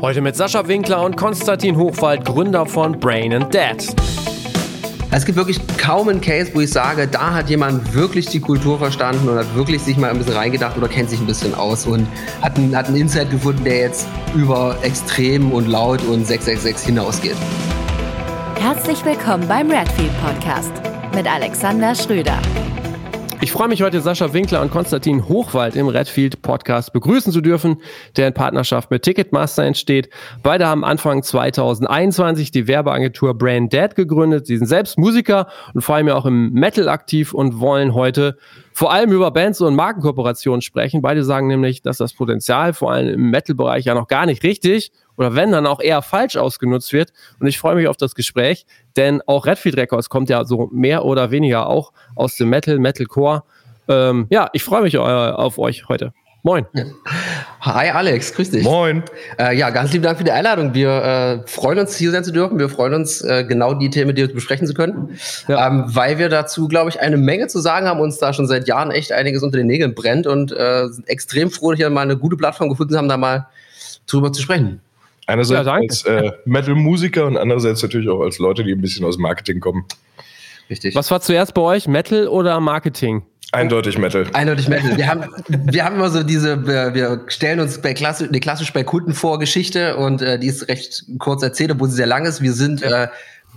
Heute mit Sascha Winkler und Konstantin Hochwald, Gründer von Brain and Dad. Es gibt wirklich kaum einen Case, wo ich sage, da hat jemand wirklich die Kultur verstanden und hat wirklich sich mal ein bisschen reingedacht oder kennt sich ein bisschen aus und hat einen, hat einen Insight gefunden, der jetzt über extrem und laut und 666 hinausgeht. Herzlich willkommen beim Redfield Podcast mit Alexander Schröder. Ich freue mich heute, Sascha Winkler und Konstantin Hochwald im Redfield Podcast begrüßen zu dürfen, der in Partnerschaft mit Ticketmaster entsteht. Beide haben Anfang 2021 die Werbeagentur Brand Dead gegründet. Sie sind selbst Musiker und vor allem auch im Metal aktiv und wollen heute vor allem über Bands und Markenkooperationen sprechen. Beide sagen nämlich, dass das Potenzial vor allem im Metal-Bereich ja noch gar nicht richtig oder wenn dann auch eher falsch ausgenutzt wird. Und ich freue mich auf das Gespräch, denn auch Redfield Records kommt ja so mehr oder weniger auch aus dem Metal, Metalcore. Ähm, ja, ich freue mich äh, auf euch heute. Moin. Hi Alex, grüß dich. Moin. Äh, ja, ganz lieben Dank für die Einladung. Wir äh, freuen uns, hier sein zu dürfen. Wir freuen uns, äh, genau die Themen mit dir besprechen zu können, ja. ähm, weil wir dazu, glaube ich, eine Menge zu sagen haben, uns da schon seit Jahren echt einiges unter den Nägeln brennt und äh, sind extrem froh, dass wir mal eine gute Plattform gefunden haben, da mal drüber zu sprechen. Einerseits ja, als äh, Metal-Musiker und andererseits natürlich auch als Leute, die ein bisschen aus Marketing kommen. Richtig. Was war zuerst bei euch, Metal oder Marketing? Eindeutig Metal. Eindeutig Metal. Wir haben, wir haben immer so diese, wir, wir stellen uns bei klassisch, klassisch bei Kunden vor Geschichte und äh, die ist recht kurz erzählt, obwohl sie sehr lang ist. Wir sind äh,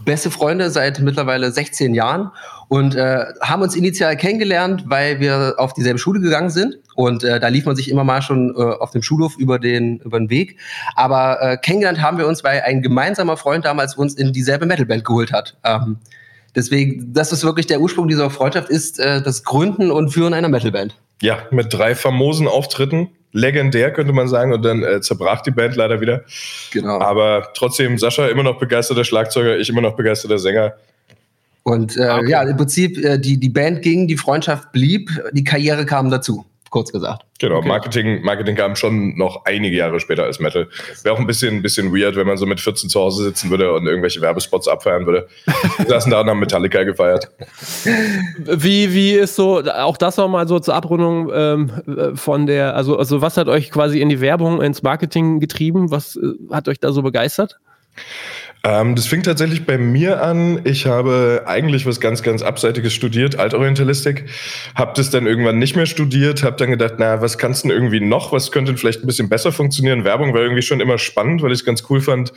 beste Freunde seit mittlerweile 16 Jahren und äh, haben uns initial kennengelernt, weil wir auf dieselbe Schule gegangen sind und äh, da lief man sich immer mal schon äh, auf dem Schulhof über den über den Weg. Aber äh, kennengelernt haben wir uns, weil ein gemeinsamer Freund damals uns in dieselbe Metalband geholt hat. Ähm, deswegen, das ist wirklich der Ursprung dieser Freundschaft, ist äh, das Gründen und Führen einer Metalband. Ja, mit drei famosen Auftritten legendär, könnte man sagen. Und dann äh, zerbrach die Band leider wieder. Genau. Aber trotzdem, Sascha immer noch begeisterter Schlagzeuger, ich immer noch begeisterter Sänger. Und äh, okay. ja, im Prinzip, äh, die, die Band ging, die Freundschaft blieb, die Karriere kam dazu kurz gesagt. Genau, okay. Marketing, Marketing kam schon noch einige Jahre später als Metal. Wäre auch ein bisschen, ein bisschen weird, wenn man so mit 14 zu Hause sitzen würde und irgendwelche Werbespots abfeiern würde. Wir saßen da und haben Metallica gefeiert. Wie, wie ist so, auch das nochmal so zur Abrundung ähm, von der, also, also was hat euch quasi in die Werbung, ins Marketing getrieben? Was äh, hat euch da so begeistert? Ähm, das fing tatsächlich bei mir an. Ich habe eigentlich was ganz, ganz Abseitiges studiert, Altorientalistik. Habe das dann irgendwann nicht mehr studiert, habe dann gedacht, na, was kannst du denn irgendwie noch? Was könnte vielleicht ein bisschen besser funktionieren? Werbung war irgendwie schon immer spannend, weil ich es ganz cool fand,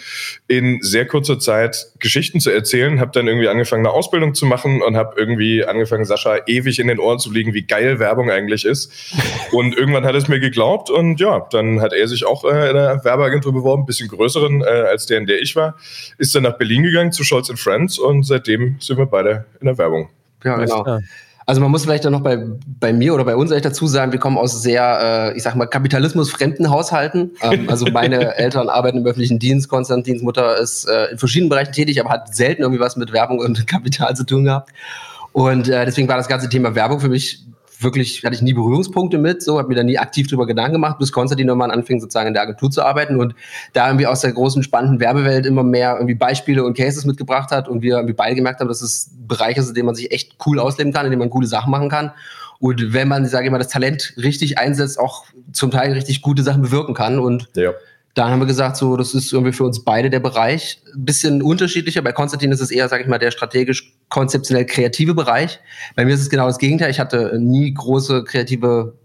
in sehr kurzer Zeit Geschichten zu erzählen. Habe dann irgendwie angefangen, eine Ausbildung zu machen und habe irgendwie angefangen, Sascha ewig in den Ohren zu liegen, wie geil Werbung eigentlich ist. Und irgendwann hat es mir geglaubt und ja, dann hat er sich auch äh, in einer Werbeagentur beworben, ein bisschen größeren äh, als der, in der ich war ist dann nach Berlin gegangen zu Scholz Friends und seitdem sind wir beide in der Werbung. Ja, genau. Also man muss vielleicht dann noch bei, bei mir oder bei uns echt dazu sagen, wir kommen aus sehr, äh, ich sag mal, kapitalismusfremden Haushalten. Ähm, also meine Eltern arbeiten im öffentlichen Dienst, Konstantins Mutter ist äh, in verschiedenen Bereichen tätig, aber hat selten irgendwie was mit Werbung und Kapital zu tun gehabt. Und äh, deswegen war das ganze Thema Werbung für mich wirklich, hatte ich nie Berührungspunkte mit, so, habe mir da nie aktiv drüber Gedanken gemacht, bis Konstantin nochmal anfing, sozusagen in der Agentur zu arbeiten und da irgendwie aus der großen, spannenden Werbewelt immer mehr irgendwie Beispiele und Cases mitgebracht hat und wir irgendwie beide gemerkt haben, dass es Bereiche sind, in denen man sich echt cool ausleben kann, in denen man coole Sachen machen kann. Und wenn man, sage ich mal, das Talent richtig einsetzt, auch zum Teil richtig gute Sachen bewirken kann. Und ja dann haben wir gesagt, so, das ist irgendwie für uns beide der Bereich. Ein bisschen unterschiedlicher. Bei Konstantin ist es eher, sag ich mal, der strategisch konzeptionell kreative Bereich. Bei mir ist es genau das Gegenteil. Ich hatte nie große kreative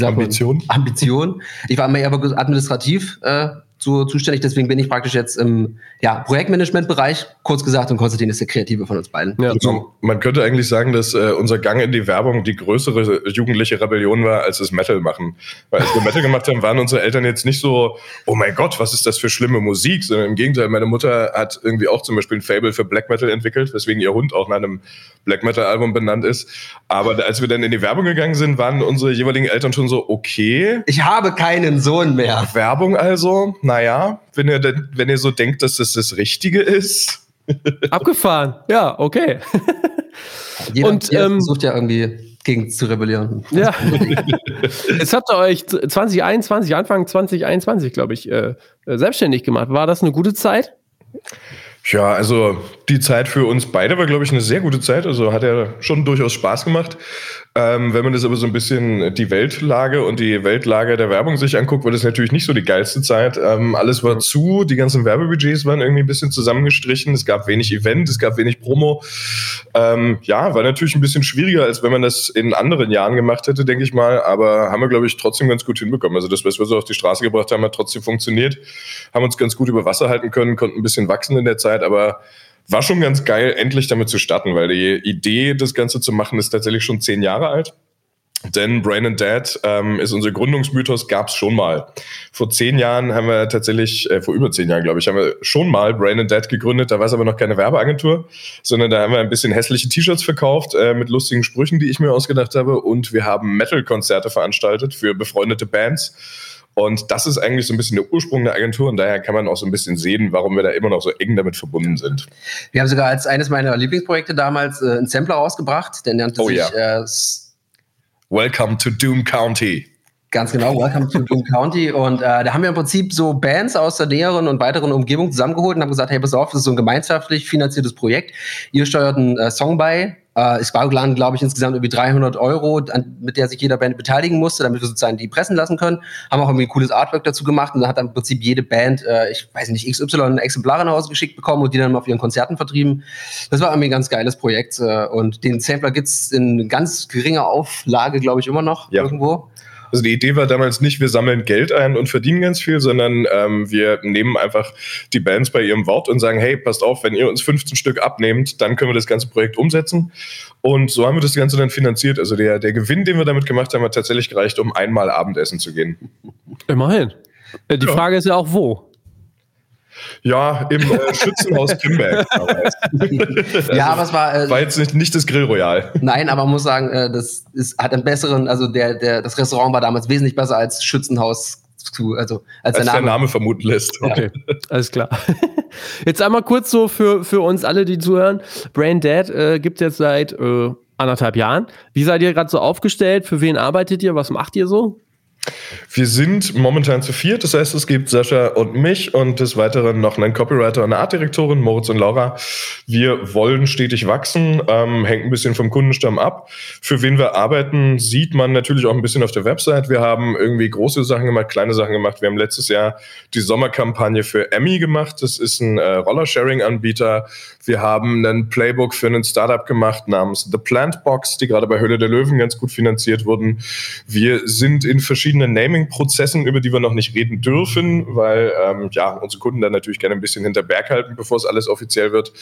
Ambitionen. Ambition. Ich war immer eher administrativ äh, so zuständig. Deswegen bin ich praktisch jetzt im ja, Projektmanagement-Bereich, kurz gesagt, und Konstantin ist der Kreative von uns beiden. Ja, also, man könnte eigentlich sagen, dass äh, unser Gang in die Werbung die größere jugendliche Rebellion war, als das Metal machen. Weil als wir Metal gemacht haben, waren unsere Eltern jetzt nicht so, oh mein Gott, was ist das für schlimme Musik, sondern im Gegenteil, meine Mutter hat irgendwie auch zum Beispiel ein Fable für Black Metal entwickelt, weswegen ihr Hund auch nach einem Black Metal-Album benannt ist. Aber als wir dann in die Werbung gegangen sind, waren unsere jeweiligen Eltern schon so, okay. Ich habe keinen Sohn mehr. Werbung also, naja, wenn ihr, denn, wenn ihr so denkt, dass das das Richtige ist. Abgefahren, ja, okay. Jeder, und ähm, versucht ja irgendwie gegen zu rebellieren. Ja. Jetzt habt ihr euch 2021, Anfang 2021, glaube ich, äh, selbstständig gemacht. War das eine gute Zeit? Ja, also die Zeit für uns beide war, glaube ich, eine sehr gute Zeit. Also hat ja schon durchaus Spaß gemacht. Ähm, wenn man das aber so ein bisschen die Weltlage und die Weltlage der Werbung sich anguckt, war das natürlich nicht so die geilste Zeit. Ähm, alles war zu, die ganzen Werbebudgets waren irgendwie ein bisschen zusammengestrichen, es gab wenig Event, es gab wenig Promo. Ähm, ja, war natürlich ein bisschen schwieriger, als wenn man das in anderen Jahren gemacht hätte, denke ich mal, aber haben wir, glaube ich, trotzdem ganz gut hinbekommen. Also das, was wir so auf die Straße gebracht haben, hat trotzdem funktioniert, haben uns ganz gut über Wasser halten können, konnten ein bisschen wachsen in der Zeit, aber war schon ganz geil, endlich damit zu starten, weil die Idee, das Ganze zu machen, ist tatsächlich schon zehn Jahre alt. Denn Brain and Dad ähm, ist unser Gründungsmythos, gab es schon mal. Vor zehn Jahren haben wir tatsächlich, äh, vor über zehn Jahren, glaube ich, haben wir schon mal Brain and Dad gegründet. Da war es aber noch keine Werbeagentur, sondern da haben wir ein bisschen hässliche T-Shirts verkauft äh, mit lustigen Sprüchen, die ich mir ausgedacht habe. Und wir haben Metal-Konzerte veranstaltet für befreundete Bands und das ist eigentlich so ein bisschen der Ursprung der Agentur und daher kann man auch so ein bisschen sehen, warum wir da immer noch so eng damit verbunden sind. Wir haben sogar als eines meiner Lieblingsprojekte damals äh, einen Sampler rausgebracht, der nannte Oh sich ja. äh, Welcome to Doom County. Ganz genau, Welcome to Doom County. Und äh, da haben wir im Prinzip so Bands aus der näheren und weiteren Umgebung zusammengeholt und haben gesagt, hey, pass auf, das ist so ein gemeinschaftlich finanziertes Projekt. Ihr steuert einen äh, Song bei. Äh, es war, glaube ich, insgesamt irgendwie 300 Euro, an, mit der sich jeder Band beteiligen musste, damit wir sozusagen die pressen lassen können. Haben auch irgendwie ein cooles Artwork dazu gemacht und dann hat dann im Prinzip jede Band, äh, ich weiß nicht, XY Exemplare nach Hause geschickt bekommen und die dann mal auf ihren Konzerten vertrieben. Das war irgendwie ein ganz geiles Projekt. Äh, und den Sampler gibt's in ganz geringer Auflage, glaube ich, immer noch Ja. irgendwo. Also die Idee war damals nicht, wir sammeln Geld ein und verdienen ganz viel, sondern ähm, wir nehmen einfach die Bands bei ihrem Wort und sagen, hey, passt auf, wenn ihr uns 15 Stück abnehmt, dann können wir das ganze Projekt umsetzen. Und so haben wir das Ganze dann finanziert. Also der, der Gewinn, den wir damit gemacht haben, hat tatsächlich gereicht, um einmal Abendessen zu gehen. Immerhin. Äh, Die Ja. Frage ist ja auch, wo? Ja, im äh, Schützenhaus Kimberg. Ja, aber es war, äh, War jetzt nicht, nicht das Grill Royal. Nein, aber man muss sagen, äh, das ist, hat einen besseren, also der, der, das Restaurant war damals wesentlich besser als Schützenhaus zu, also als, Als der der Name. Name vermuten lässt. Okay, alles klar. Jetzt einmal kurz so für, für uns alle, die zuhören. Brain Dead äh, gibt es jetzt seit äh, anderthalb Jahren. Wie seid ihr gerade so aufgestellt? Für wen arbeitet ihr? Was macht ihr so? Wir sind momentan zu viert, das heißt, es gibt Sascha und mich und des Weiteren noch einen Copywriter und eine Artdirektorin, Moritz und Laura. Wir wollen stetig wachsen, ähm, hängt ein bisschen vom Kundenstamm ab. Für wen wir arbeiten, sieht man natürlich auch ein bisschen auf der Website. Wir haben irgendwie große Sachen gemacht, kleine Sachen gemacht. Wir haben letztes Jahr die Sommerkampagne für Emmy gemacht. Das ist ein äh, Roller-Sharing-Anbieter. Wir haben einen Playbook für einen Startup gemacht namens The Plant Box, die gerade bei Höhle der Löwen ganz gut finanziert wurden. Wir sind in verschiedenen Naming-Prozessen, über die wir noch nicht reden dürfen, weil ähm, ja unsere Kunden dann natürlich gerne ein bisschen hinter Berg halten, bevor es alles offiziell wird.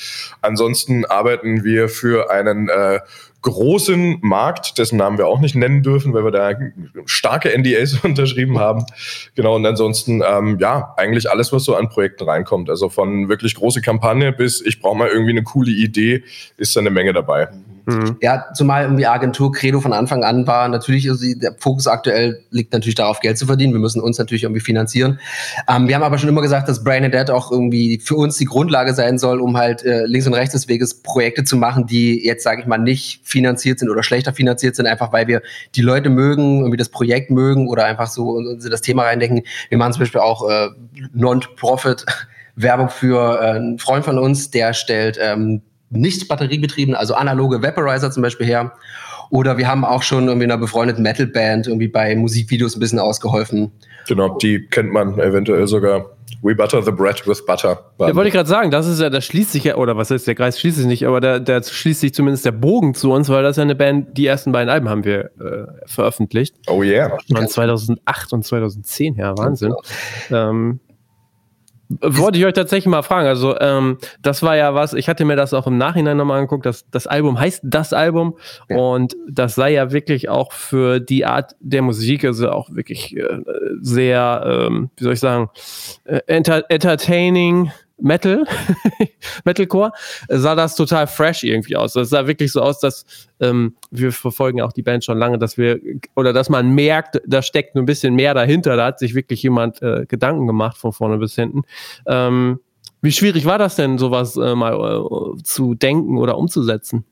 Ansonsten arbeiten wir für einen äh, großen Markt, dessen Namen wir auch nicht nennen dürfen, weil wir da starke NDAs unterschrieben haben. Genau, und ansonsten, ähm, ja, eigentlich alles, was so an Projekten reinkommt. Also von wirklich große Kampagne bis ich brauche mal irgendwie eine coole Idee, ist da eine Menge dabei. Mhm. Ja, zumal irgendwie Agentur Credo von Anfang an war, natürlich, also der Fokus aktuell liegt natürlich darauf, Geld zu verdienen. Wir müssen uns natürlich irgendwie finanzieren. Ähm, wir haben aber schon immer gesagt, dass Brain and Dead auch irgendwie für uns die Grundlage sein soll, um halt äh, links und rechts des Weges Projekte zu machen, die jetzt, sage ich mal, nicht finanziert sind oder schlechter finanziert sind, einfach weil wir die Leute mögen, irgendwie das Projekt mögen oder einfach so uns in das Thema reindenken. Wir machen zum Beispiel auch äh, Non-Profit. Werbung für äh, einen Freund von uns, der stellt ähm, nicht batteriebetrieben, also analoge Vaporizer zum Beispiel her. Oder wir haben auch schon irgendwie einer befreundeten Metalband irgendwie bei Musikvideos ein bisschen ausgeholfen. Genau, die kennt man eventuell sogar. We butter the bread with butter. Ja, wollte ich gerade sagen, das ist ja, das schließt sich ja, oder was heißt, der Kreis schließt sich nicht, aber da, da schließt sich zumindest der Bogen zu uns, weil das ist ja eine Band, die ersten beiden Alben haben wir äh, veröffentlicht. oh yeah. Von 2008 und 2010 her, Wahnsinn. Ähm, wollte ich euch tatsächlich mal fragen. Also, ähm, das war ja was, ich hatte mir das auch im Nachhinein nochmal angeguckt. Das, das Album heißt das Album Ja. und das sei ja wirklich auch für die Art der Musik, also auch wirklich äh, sehr, ähm, wie soll ich sagen, äh, enter entertaining. Metal, Metalcore, sah das total fresh irgendwie aus. Das sah wirklich so aus, dass ähm, wir verfolgen auch die Band schon lange, dass wir oder dass man merkt, da steckt ein bisschen mehr dahinter. Da hat sich wirklich jemand äh, Gedanken gemacht von vorne bis hinten. Ähm, Wie schwierig war das denn, sowas äh, mal äh, zu denken oder umzusetzen?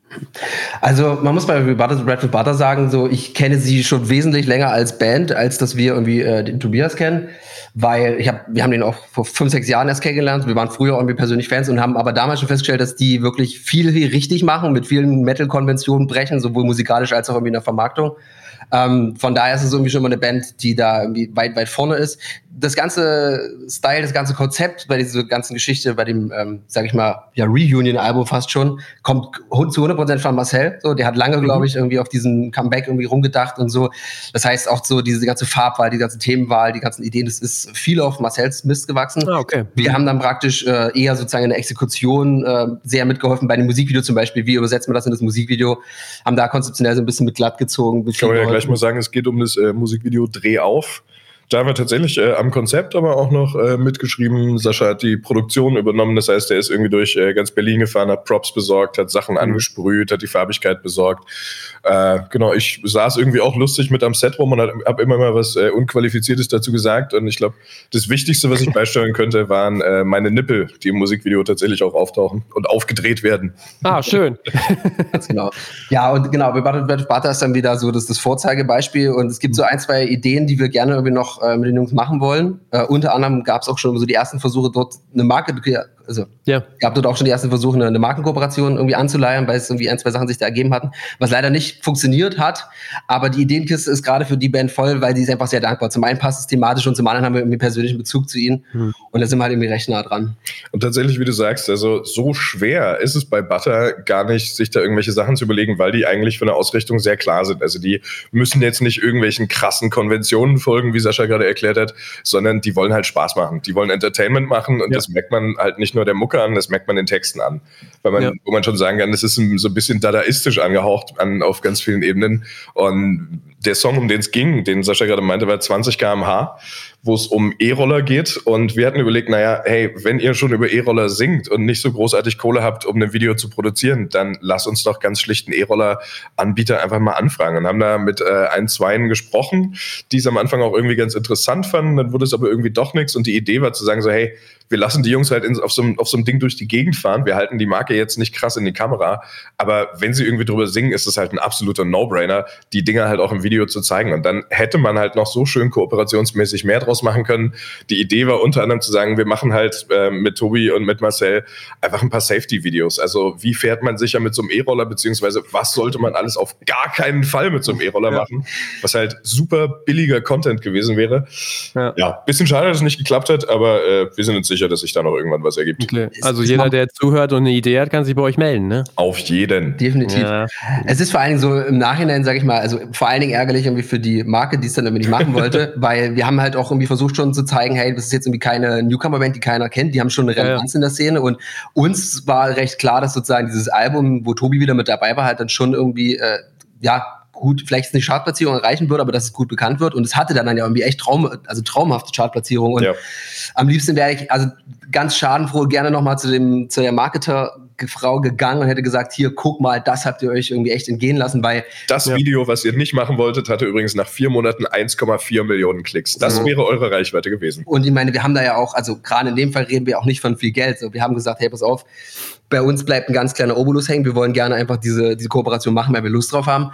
Also man muss bei Red Butter sagen, so ich kenne sie schon wesentlich länger als Band, als dass wir irgendwie äh, den Tobias kennen, weil ich hab, wir haben den auch vor fünf, sechs Jahren erst kennengelernt. Wir waren früher irgendwie persönlich Fans und haben aber damals schon festgestellt, dass die wirklich viel, viel richtig machen, mit vielen Metal-Konventionen brechen, sowohl musikalisch als auch irgendwie in der Vermarktung. Ähm, von daher ist es irgendwie schon mal eine Band, die da irgendwie weit, weit vorne ist. Das ganze Style, das ganze Konzept bei dieser ganzen Geschichte, bei dem, ähm, sag ich mal, ja, Reunion-Album fast schon, kommt zu 100% von Marcel. So, der hat lange, mhm. glaube ich, irgendwie auf diesen Comeback irgendwie rumgedacht und so. Das heißt auch so diese ganze Farbwahl, die ganze Themenwahl, die ganzen Ideen, das ist viel auf Marcells Mist gewachsen. Ah, okay. Wir haben dann praktisch äh, eher sozusagen in der Exekution äh, sehr mitgeholfen bei dem Musikvideo zum Beispiel. Wie übersetzt man das in das Musikvideo? Haben da konzeptionell so ein bisschen mit glatt gezogen. Kann man ja gleich mal sagen, es geht um das äh, Musikvideo Dreh auf da haben wir tatsächlich äh, am Konzept aber auch noch äh, mitgeschrieben. Sascha hat die Produktion übernommen. Das heißt, er ist irgendwie durch äh, ganz Berlin gefahren, hat Props besorgt, hat Sachen mhm. angesprüht, hat die Farbigkeit besorgt. Äh, genau, ich saß irgendwie auch lustig mit am Set rum und habe immer mal was äh, Unqualifiziertes dazu gesagt. Und ich glaube, das Wichtigste, was ich beisteuern könnte, waren äh, meine Nippel, die im Musikvideo tatsächlich auch auftauchen und aufgedreht werden. Ah, schön. ganz genau. Ja, und genau, bei Butter ist dann wieder so das, das Vorzeigebeispiel. Und es gibt so ein, zwei Ideen, die wir gerne irgendwie noch äh, mit den Jungs machen wollen. Äh, unter anderem gab es auch schon so die ersten Versuche, dort eine Marke also ja. gab dort auch schon die ersten Versuche, eine, eine Markenkooperation irgendwie anzuleiern, weil es irgendwie ein, zwei Sachen sich da ergeben hatten, was leider nicht funktioniert hat. Aber die Ideenkiste ist gerade für die Band voll, weil die ist einfach sehr dankbar. Zum einen passt es thematisch und zum anderen haben wir irgendwie persönlichen Bezug zu ihnen. Hm. Und da sind wir halt irgendwie recht nah dran. Und tatsächlich, wie du sagst, also so schwer ist es bei Butter gar nicht, sich da irgendwelche Sachen zu überlegen, weil die eigentlich von der Ausrichtung sehr klar sind. Also die müssen jetzt nicht irgendwelchen krassen Konventionen folgen, wie Sascha gerade erklärt hat, sondern die wollen halt Spaß machen. Die wollen Entertainment machen und ja. das merkt man halt nicht nur der Mucke an, das merkt man den Texten an. Weil man, ja. wo man schon sagen kann, das ist so ein bisschen dadaistisch angehaucht an, auf ganz vielen Ebenen. Und der Song, um den es ging, den Sascha gerade meinte, war 20 km/h wo es um E-Roller geht. Und wir hatten überlegt, naja, hey, wenn ihr schon über E-Roller singt und nicht so großartig Kohle habt, um ein Video zu produzieren, dann lass uns doch ganz schlicht einen E-Roller-Anbieter einfach mal anfragen. Und haben da mit äh, ein, zweien gesprochen, die es am Anfang auch irgendwie ganz interessant fanden. Dann wurde es aber irgendwie doch nichts. Und die Idee war zu sagen, so, hey, wir lassen die Jungs halt in, auf, so, auf so einem Ding durch die Gegend fahren. Wir halten die Marke jetzt nicht krass in die Kamera. Aber wenn sie irgendwie drüber singen, ist es halt ein absoluter No-Brainer, die Dinger halt auch im Video zu zeigen. Und dann hätte man halt noch so schön kooperationsmäßig mehr draus draus machen können. Die Idee war unter anderem zu sagen, wir machen halt äh, mit Tobi und mit Marcel einfach ein paar Safety-Videos. Also wie fährt man sicher mit so einem E-Roller, beziehungsweise was sollte man alles auf gar keinen Fall mit so einem E-Roller ja. machen, was halt super billiger Content gewesen wäre. Ja, ja bisschen schade, dass es nicht geklappt hat, aber äh, wir sind uns sicher, dass sich da noch irgendwann was ergibt. Okay. Also jeder, der zuhört und eine Idee hat, kann sich bei euch melden, ne? Auf jeden. Definitiv. Ja. Es ist vor allen Dingen so im Nachhinein, sage ich mal, also vor allen Dingen ärgerlich irgendwie für die Marke, die es dann irgendwie nicht machen wollte, weil wir haben halt auch irgendwie irgendwie versucht schon zu zeigen, hey, das ist jetzt irgendwie keine Newcomer-Band, die keiner kennt, die haben schon eine Relevanz ja, in der Szene und uns war recht klar, dass sozusagen dieses Album, wo Tobi wieder mit dabei war, halt dann schon irgendwie, äh, ja, gut, vielleicht eine Chartplatzierung erreichen würde, aber dass es gut bekannt wird. Und es hatte dann, dann ja irgendwie echt Traum, also traumhafte Chartplatzierung. Und ja. am liebsten wäre ich, also ganz schadenfroh, gerne nochmal zu dem, zu der Marketer Frau gegangen und hätte gesagt, hier, guck mal, das habt ihr euch irgendwie echt entgehen lassen, weil. Das ja. Video, was ihr nicht machen wolltet, hatte übrigens nach vier Monaten 1,4 Millionen Klicks. Das mhm. wäre eure Reichweite gewesen. Und ich meine, wir haben da ja auch, also gerade in dem Fall reden wir auch nicht von viel Geld. So, wir haben gesagt, hey, pass auf, bei uns bleibt ein ganz kleiner Obolus hängen. Wir wollen gerne einfach diese, diese Kooperation machen, weil wir Lust drauf haben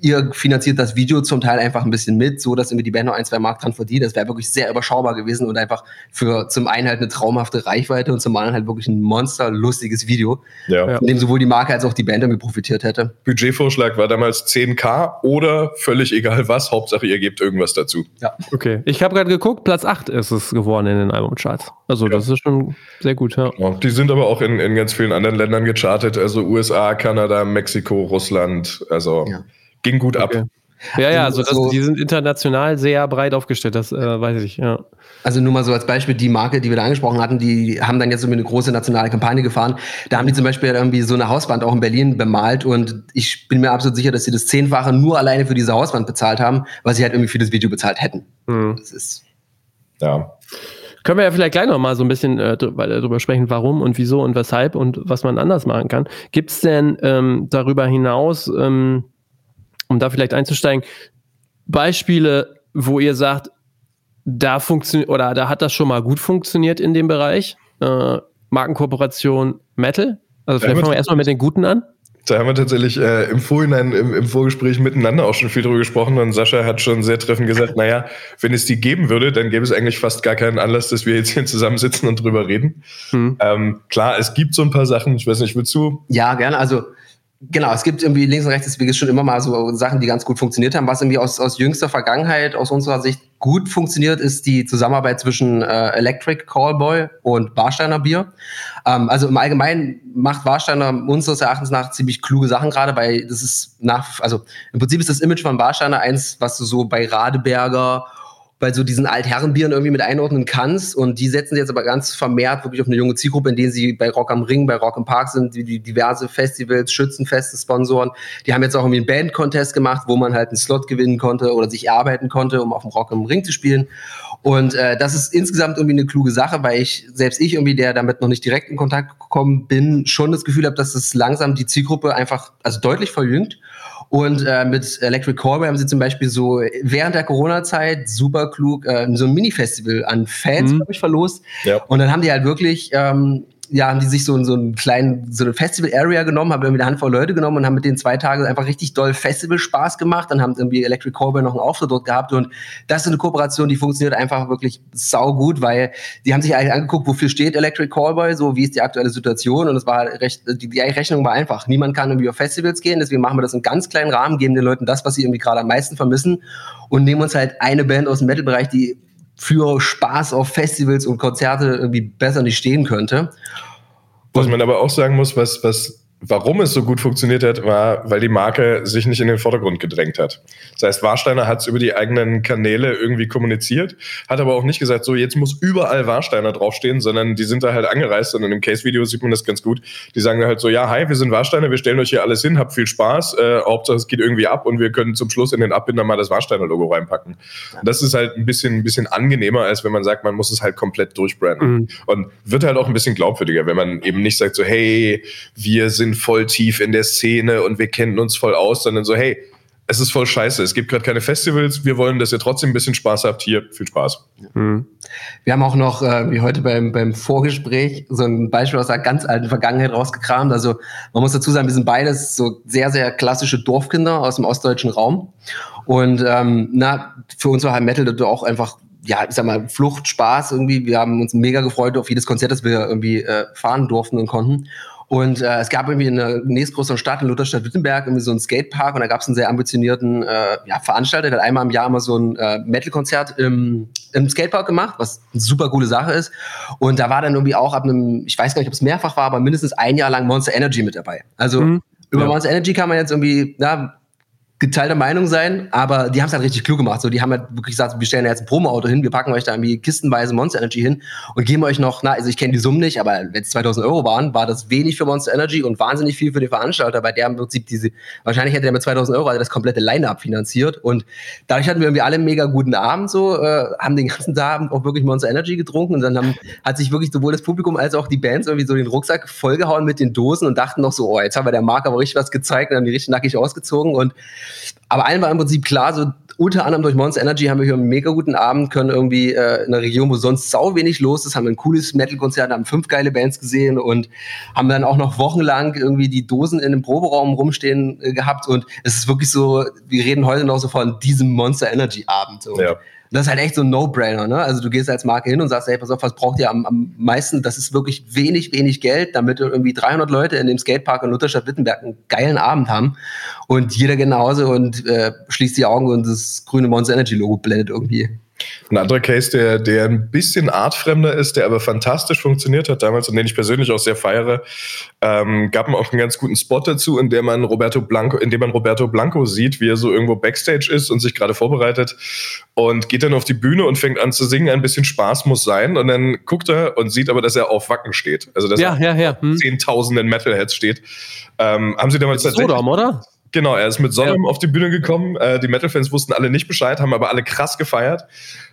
ihr finanziert das Video zum Teil einfach ein bisschen mit, so dass irgendwie die Band noch ein, zwei Mark dran verdient. Das wäre wirklich sehr überschaubar gewesen und einfach für zum einen halt eine traumhafte Reichweite und zum anderen halt wirklich ein monsterlustiges Video, ja. von dem sowohl die Marke als auch die Band irgendwie profitiert hätte. Budgetvorschlag war damals 10k oder völlig egal was, Hauptsache ihr gebt irgendwas dazu. Ja. Okay, ich habe gerade geguckt, Platz 8 ist es geworden in den Albumcharts. Also ja. das ist schon sehr gut, ja. ja. Die sind aber auch in, in ganz vielen anderen Ländern gechartet, also USA, Kanada, Mexiko, Russland, also ja ging gut okay. ab. Ja, ja, also, das, die sind international sehr breit aufgestellt, das äh, weiß ich, ja. Also nur mal so als Beispiel, die Marke, die wir da angesprochen hatten, die haben dann jetzt irgendwie eine große nationale Kampagne gefahren. Da haben die zum Beispiel irgendwie so eine Hauswand auch in Berlin bemalt und ich bin mir absolut sicher, dass sie das Zehnfache nur alleine für diese Hauswand bezahlt haben, was sie halt irgendwie für das Video bezahlt hätten. Mhm. Das ist. Ja. Können wir ja vielleicht gleich noch mal so ein bisschen äh, darüber sprechen, warum und wieso und weshalb und was man anders machen kann. Gibt es denn ähm, darüber hinaus ähm, um da vielleicht einzusteigen, Beispiele, wo ihr sagt, da funktioniert oder da hat das schon mal gut funktioniert in dem Bereich. Äh, Markenkooperation Metal? Also vielleicht fangen wir erstmal mit den guten an. Da haben wir tatsächlich äh, im Vorhinein, im, im, Vorgespräch miteinander auch schon viel drüber gesprochen und Sascha hat schon sehr treffend gesagt, naja, wenn es die geben würde, dann gäbe es eigentlich fast gar keinen Anlass, dass wir jetzt hier zusammensitzen und drüber reden. Hm. Ähm, klar, es gibt so ein paar Sachen, ich weiß nicht, willst du? Ja, gerne. Also Genau, es gibt irgendwie links und rechts des Weges schon immer mal so Sachen, die ganz gut funktioniert haben. Was irgendwie aus, aus jüngster Vergangenheit, aus unserer Sicht gut funktioniert, ist die Zusammenarbeit zwischen äh, Electric Callboy und Warsteiner Bier. Ähm, also im Allgemeinen macht Warsteiner unseres Erachtens nach ziemlich kluge Sachen gerade, weil das ist nach, also im Prinzip ist das Image von Warsteiner eins, was du so bei Radeberger bei so diesen Altherrenbieren irgendwie mit einordnen kannst. Und die setzen jetzt aber ganz vermehrt wirklich auf eine junge Zielgruppe, in denen sie bei Rock am Ring, bei Rock im Park sind, die, die diverse Festivals, Schützenfeste sponsoren. Die haben jetzt auch irgendwie einen Band-Contest gemacht, wo man halt einen Slot gewinnen konnte oder sich erarbeiten konnte, um auf dem Rock am Ring zu spielen. Und äh, das ist insgesamt irgendwie eine kluge Sache, weil ich, selbst ich irgendwie, der damit noch nicht direkt in Kontakt gekommen bin, schon das Gefühl habe, dass es langsam die Zielgruppe einfach, also deutlich verjüngt. Und äh, mit Electric Callboy haben sie zum Beispiel so während der Corona-Zeit super klug äh, so ein Mini-Festival an Fans, mhm. glaube ich, verlost. Ja. Und dann haben die halt wirklich ähm, ja, haben die sich so, so einen kleinen, so eine Festival-Area genommen, haben irgendwie eine Handvoll Leute genommen und haben mit den zwei Tagen einfach richtig doll Festival-Spaß gemacht. Dann haben irgendwie Electric Callboy noch einen Auftritt dort gehabt und das ist eine Kooperation, die funktioniert einfach wirklich sau gut, weil die haben sich eigentlich angeguckt, wofür steht Electric Callboy, so wie ist die aktuelle Situation und es war recht, die, die Rechnung war einfach. Niemand kann irgendwie auf Festivals gehen, deswegen machen wir das in ganz kleinen Rahmen, geben den Leuten das, was sie irgendwie gerade am meisten vermissen und nehmen uns halt eine Band aus dem Metal-Bereich, die für Spaß auf Festivals und Konzerte irgendwie besser nicht stehen könnte. Was man aber auch sagen muss, was, was Warum es so gut funktioniert hat, war, weil die Marke sich nicht in den Vordergrund gedrängt hat. Das heißt, Warsteiner hat es über die eigenen Kanäle irgendwie kommuniziert, hat aber auch nicht gesagt, so jetzt muss überall Warsteiner draufstehen, sondern die sind da halt angereist und in dem Case-Video sieht man das ganz gut. Die sagen halt so, ja, hi, wir sind Warsteiner, wir stellen euch hier alles hin, habt viel Spaß, äh, Hauptsache es geht irgendwie ab und wir können zum Schluss in den Abbinder mal das Warsteiner-Logo reinpacken. Das ist halt ein bisschen, ein bisschen angenehmer, als wenn man sagt, man muss es halt komplett durchbranden. Mhm. Und wird halt auch ein bisschen glaubwürdiger, wenn man eben nicht sagt so, hey, wir sind sind voll tief in der Szene und wir kennen uns voll aus, sondern so, hey, es ist voll scheiße. Es gibt gerade keine Festivals. Wir wollen, dass ihr trotzdem ein bisschen Spaß habt. Hier, viel Spaß. Mhm. Wir haben auch noch, äh, wie heute beim, beim Vorgespräch, so ein Beispiel aus der ganz alten Vergangenheit rausgekramt. Also man muss dazu sagen, wir sind beides so sehr, sehr klassische Dorfkinder aus dem ostdeutschen Raum. Und ähm, na, für uns war halt Metal auch einfach ja, ich sag mal, Flucht, Spaß irgendwie. Wir haben uns mega gefreut auf jedes Konzert, das wir irgendwie äh, fahren durften und konnten. Und äh, es gab irgendwie in der nächstgrößeren Stadt, in Lutherstadt Wittenberg, irgendwie so einen Skatepark und da gab es einen sehr ambitionierten äh, ja, Veranstalter, der hat einmal im Jahr immer so ein äh, Metal-Konzert im, im Skatepark gemacht, was eine super coole Sache ist. Und da war dann irgendwie auch ab einem, ich weiß gar nicht, ob es mehrfach war, aber mindestens ein Jahr lang Monster Energy mit dabei. Also mhm. über ja. Monster Energy kann man jetzt irgendwie, ja, geteilter Meinung sein, aber die haben es halt richtig klug gemacht. So, die haben halt wirklich gesagt, wir stellen jetzt ein Promo-Auto hin, wir packen euch da irgendwie kistenweise Monster Energy hin und geben euch noch, na, also ich kenne die Summen nicht, aber wenn es 2000 Euro waren, war das wenig für Monster Energy und wahnsinnig viel für den Veranstalter, weil der im Prinzip diese, wahrscheinlich hätte der mit 2000 Euro also das komplette Line-Up finanziert und dadurch hatten wir irgendwie alle einen mega guten Abend so, äh, haben den ganzen Abend auch wirklich Monster Energy getrunken und dann haben, hat sich wirklich sowohl das Publikum als auch die Bands irgendwie so den Rucksack vollgehauen mit den Dosen und dachten noch so, oh, jetzt haben wir der Marke aber richtig was gezeigt und haben die richtig nackig ausgezogen und aber allen war im Prinzip klar, so unter anderem durch Monster Energy haben wir hier einen mega guten Abend, können irgendwie äh, in einer Region, wo sonst sau wenig los ist, haben ein cooles Metal-Konzert, haben fünf geile Bands gesehen und haben dann auch noch wochenlang irgendwie die Dosen in dem Proberaum rumstehen äh, gehabt und es ist wirklich so, wir reden heute noch so von diesem Monster Energy Abend. So. Ja. Das ist halt echt so ein No-Brainer, ne? Also du gehst als Marke hin und sagst, hey, pass auf, was braucht ihr am, am meisten? Das ist wirklich wenig, wenig Geld, damit irgendwie 300 Leute in dem Skatepark in Lutherstadt-Wittenberg einen geilen Abend haben. Und jeder geht nach Hause und äh, schließt die Augen und das grüne Monster Energy Logo blendet irgendwie ein anderer Case, der, der ein bisschen artfremder ist, der aber fantastisch funktioniert hat damals und den ich persönlich auch sehr feiere, ähm, gab mir auch einen ganz guten Spot dazu, in dem man Roberto Blanco, in dem man Roberto Blanco sieht, wie er so irgendwo Backstage ist und sich gerade vorbereitet und geht dann auf die Bühne und fängt an zu singen. Ein bisschen Spaß muss sein und dann guckt er und sieht aber, dass er auf Wacken steht, also dass ja, er ja, ja. Hm. Zehntausenden Metalheads steht. Ähm, haben Sie damals tatsächlich? Sodom, oder? Genau, er ist mit Sodom ja. auf die Bühne gekommen. Äh, die Metal-Fans wussten alle nicht Bescheid, haben aber alle krass gefeiert.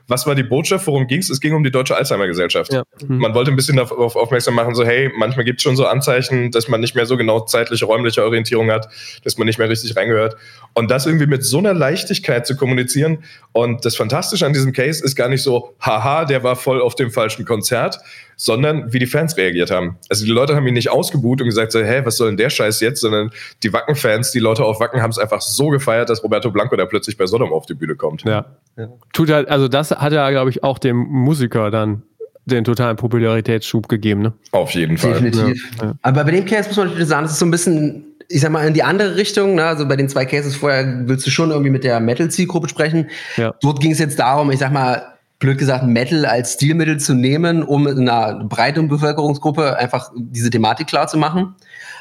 Was war die Botschaft, worum ging es? Es ging um die Deutsche Alzheimer-Gesellschaft. Ja. Mhm. Man wollte ein bisschen darauf aufmerksam machen, so hey, manchmal gibt es schon so Anzeichen, dass man nicht mehr so genau zeitliche, räumliche Orientierung hat, dass man nicht mehr richtig reingehört. Und das irgendwie mit so einer Leichtigkeit zu kommunizieren. Und das Fantastische an diesem Case ist gar nicht so, haha, der war voll auf dem falschen Konzert, sondern wie die Fans reagiert haben. Also die Leute haben ihn nicht ausgebuht und gesagt, so, hä, was soll denn der Scheiß jetzt, sondern die Wacken-Fans, die Leute auf Wacken haben es einfach so gefeiert, dass Roberto Blanco da plötzlich bei Sodom auf die Bühne kommt. Ja. ja. Tut halt, also das hat ja, glaube ich, auch dem Musiker dann den totalen Popularitätsschub gegeben, ne? Auf jeden Fall. Definitiv. Ja. Aber bei dem Case muss man natürlich sagen, das ist so ein bisschen ich sag mal, in die andere Richtung, ne? also bei den zwei Cases vorher willst du schon irgendwie mit der Metal-Zielgruppe sprechen. Ja. Dort ging es jetzt darum, ich sag mal, blöd gesagt, Metal als Stilmittel zu nehmen, um in einer breiten Bevölkerungsgruppe einfach diese Thematik klar zu machen.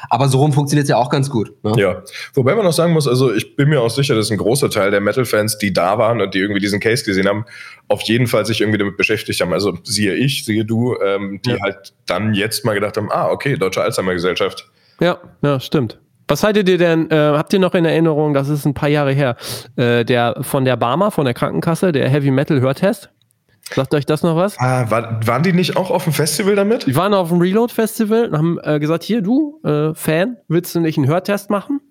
Aber so rum funktioniert es ja auch ganz gut. Ne? Ja, wobei man auch sagen muss, also ich bin mir auch sicher, dass ein großer Teil der Metal-Fans, die da waren und die irgendwie diesen Case gesehen haben, auf jeden Fall sich irgendwie damit beschäftigt haben. Also siehe ich, siehe du, ähm, die ja. halt dann jetzt mal gedacht haben, ah, okay, Deutsche Alzheimer-Gesellschaft. Ja, ja, stimmt. Was haltet ihr denn, äh, habt ihr noch in Erinnerung, das ist ein paar Jahre her, äh, der von der Barmer, von der Krankenkasse, der Heavy Metal Hörtest? Sagt euch das noch was? Ah, war, waren die nicht auch auf dem Festival damit? Die waren auf dem Reload-Festival und haben äh, gesagt, hier, du, äh, Fan, willst du nicht einen Hörtest machen?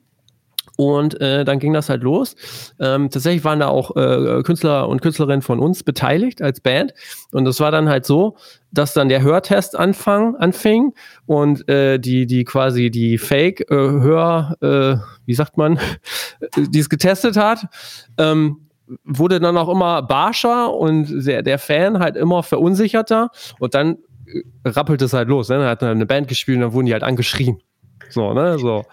Und äh, dann ging das halt los. Ähm, tatsächlich waren da auch äh, Künstler und Künstlerinnen von uns beteiligt als Band. Und das war dann halt so, dass dann der Hörtest anfang, anfing und äh, die, die quasi die Fake-Hör, äh, äh, wie sagt man, die es getestet hat, ähm, wurde dann auch immer barscher und der, der Fan halt immer verunsicherter und dann äh, rappelte es halt los. Ne? Dann hat eine Band gespielt und dann wurden die halt angeschrien. So, ne? So.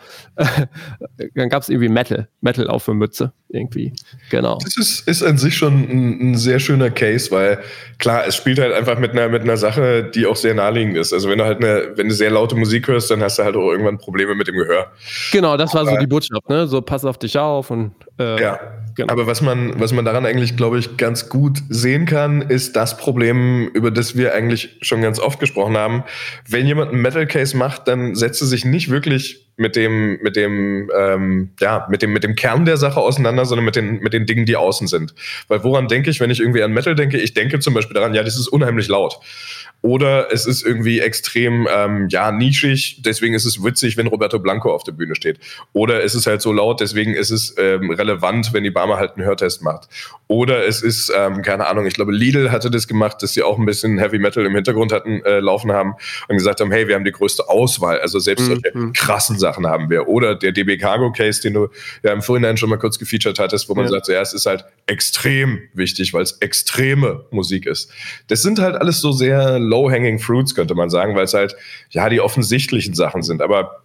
dann gab es irgendwie Metal, Metal auf der Mütze irgendwie. Genau. Das ist, ist an sich schon ein, ein, sehr schöner Case, weil klar, es spielt halt einfach mit einer, mit einer Sache, die auch sehr naheliegend ist. Also wenn du halt eine, wenn du sehr laute Musik hörst, dann hast du halt auch irgendwann Probleme mit dem Gehör. Genau, das war Aber, so die Botschaft, ne? So pass auf dich auf und äh, ja. Genau. Aber was man, was man daran eigentlich, glaube ich, ganz gut sehen kann, ist das Problem, über das wir eigentlich schon ganz oft gesprochen haben. Wenn jemand einen Metal Case macht, dann setzt er sich nicht wirklich mit dem, mit dem, ähm, ja, mit dem, mit dem Kern der Sache auseinander, sondern mit den, mit den Dingen, die außen sind. Weil woran denke ich, wenn ich irgendwie an Metal denke? Ich denke zum Beispiel daran, ja, das ist unheimlich laut. Oder es ist irgendwie extrem, ähm, ja, nischig, deswegen ist es witzig, wenn Roberto Blanco auf der Bühne steht. Oder es ist halt so laut, deswegen ist es ähm, relevant, wenn die Barmer halt einen Hörtest macht. Oder es ist, ähm, keine Ahnung, ich glaube, Lidl hatte das gemacht, dass sie auch ein bisschen Heavy Metal im Hintergrund hatten, äh, laufen haben und gesagt haben, hey, wir haben die größte Auswahl. Also selbst solche mhm. krassen Sachen haben wir. Oder der DB Cargo Case, den du ja im Vorhinein schon mal kurz gefeatured hattest, wo man ja. sagt, so, ja, es ist halt extrem wichtig, weil es extreme Musik ist. Das sind halt alles so sehr low-hanging fruits, könnte man sagen, weil es halt, ja, die offensichtlichen Sachen sind. Aber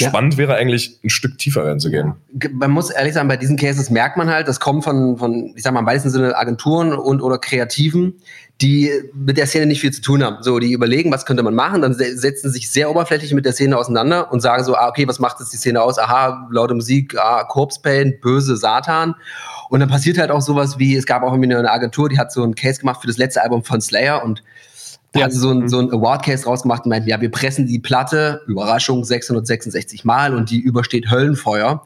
ja. spannend wäre eigentlich, ein Stück tiefer reinzugehen. Man muss ehrlich sagen, bei diesen Cases merkt man halt, das kommt von, von ich sag mal, im weitesten Sinne Agenturen und oder Kreativen, die mit der Szene nicht viel zu tun haben. So, die überlegen, was könnte man machen, dann setzen sich sehr oberflächlich mit der Szene auseinander und sagen so, ah, okay, was macht jetzt die Szene aus? Aha, laute Musik, ah, Corpse Paint, böse Satan. Und dann passiert halt auch sowas wie, es gab auch irgendwie eine Agentur, die hat so einen Case gemacht für das letzte Album von Slayer und da ja. hat sie so ein, so ein Award-Case rausgemacht und meint, ja, wir pressen die Platte, Überraschung, 666 Mal und die übersteht Höllenfeuer.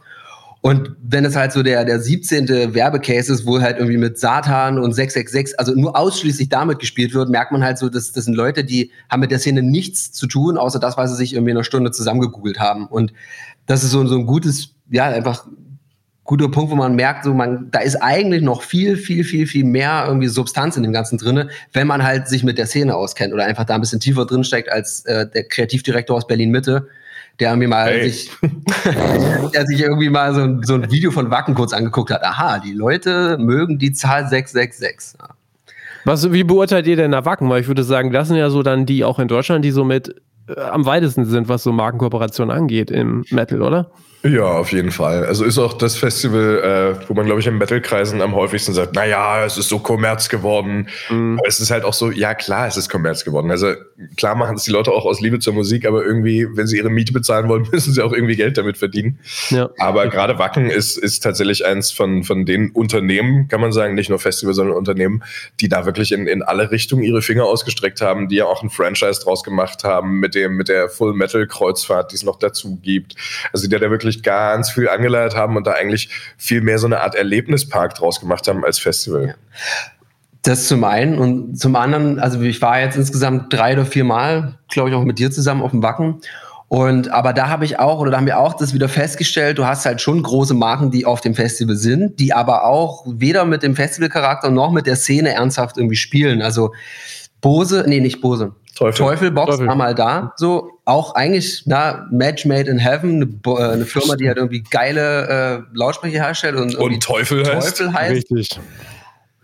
Und wenn es halt so der, der 17. Werbecase ist, wo halt irgendwie mit Satan und 666, also nur ausschließlich damit gespielt wird, merkt man halt so, dass das sind Leute, die haben mit der Szene nichts zu tun, außer das, was sie sich irgendwie in einer Stunde zusammengegoogelt haben. Und das ist so, so ein gutes, ja, einfach guter Punkt, wo man merkt, so man, da ist eigentlich noch viel, viel, viel, viel mehr irgendwie Substanz in dem Ganzen drinne, wenn man halt sich mit der Szene auskennt oder einfach da ein bisschen tiefer drinsteckt als äh, der Kreativdirektor aus Berlin Mitte, der irgendwie mal hey. sich, der sich irgendwie mal so ein, so ein Video von Wacken kurz angeguckt hat. Aha, die Leute mögen die Zahl 666. Ja. Was, wie beurteilt ihr denn da Wacken? Weil ich würde sagen, das sind ja so dann die auch in Deutschland, die so mit äh, am weitesten sind, was so Markenkooperation angeht im Metal, oder? Ja, auf jeden Fall. Also ist auch das Festival, äh, wo man, glaube ich, in Metal-Kreisen am häufigsten sagt, naja, es ist so Kommerz geworden. Mhm. Aber es ist halt auch so, ja klar, es ist Kommerz geworden. Also klar machen es die Leute auch aus Liebe zur Musik, aber irgendwie, wenn sie ihre Miete bezahlen wollen, müssen sie auch irgendwie Geld damit verdienen. Ja. Aber gerade Wacken ist, ist tatsächlich eins von, von den Unternehmen, kann man sagen, nicht nur Festival, sondern Unternehmen, die da wirklich in, in alle Richtungen ihre Finger ausgestreckt haben, die ja auch ein Franchise draus gemacht haben mit dem, mit der Full Metal Kreuzfahrt, die es noch dazu gibt. Also die da wirklich wirklich ganz viel angeleiert haben und da eigentlich viel mehr so eine Art Erlebnispark draus gemacht haben als Festival. Das zum einen und zum anderen, also ich war jetzt insgesamt drei oder vier Mal, glaube ich, auch mit dir zusammen auf dem Wacken. Und aber da habe ich auch, oder da haben wir auch das wieder festgestellt, du hast halt schon große Marken, die auf dem Festival sind, die aber auch weder mit dem Festivalcharakter noch mit der Szene ernsthaft irgendwie spielen. Also Bose, nee, nicht Bose. Teufel. Teufelbox Teufel. war mal da. So, auch eigentlich, na, Match Made in Heaven, eine, äh, eine Firma, die halt irgendwie geile äh, Lautsprecher herstellt und, und Teufel heißt. Teufel heißt. Richtig.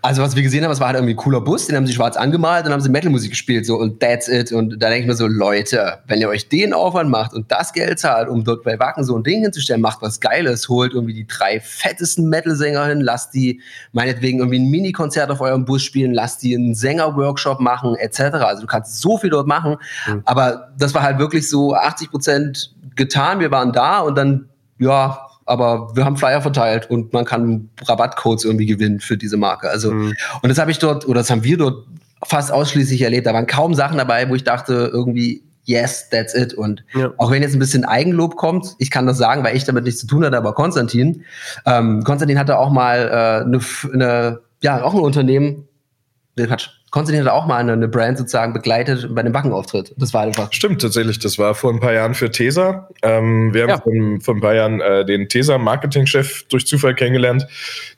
Also was wir gesehen haben, es war halt irgendwie ein cooler Bus, den haben sie schwarz angemalt und haben sie Metalmusik gespielt so und that's it. Und da denke ich mir so, Leute, wenn ihr euch den Aufwand macht und das Geld zahlt, um dort bei Wacken so ein Ding hinzustellen, macht was Geiles, holt irgendwie die drei fettesten Metal-Sänger hin, lasst die meinetwegen irgendwie ein Mini-Konzert auf eurem Bus spielen, lasst die einen Sänger-Workshop machen, etc. Also du kannst so viel dort machen, mhm. aber das war halt wirklich so 80 Prozent getan, wir waren da und dann, ja, aber wir haben Flyer verteilt und man kann Rabattcodes irgendwie gewinnen für diese Marke. Also, mhm. und das habe ich dort, oder das haben wir dort fast ausschließlich erlebt. Da waren kaum Sachen dabei, wo ich dachte, irgendwie, yes, that's it. Und ja. auch wenn jetzt ein bisschen Eigenlob kommt, ich kann das sagen, weil ich damit nichts zu tun hatte, aber Konstantin, ähm, Konstantin hatte auch mal äh, eine, eine, ja, auch ein Unternehmen, Quatsch, Konstantin hat auch mal eine, eine, Brand sozusagen begleitet bei einem Wackenauftritt. Das war einfach. Stimmt, tatsächlich. Das war vor ein paar Jahren für Tesa. Ähm, wir haben ja. vor, vor, ein paar Jahren äh, den Tesa-Marketing-Chef durch Zufall kennengelernt,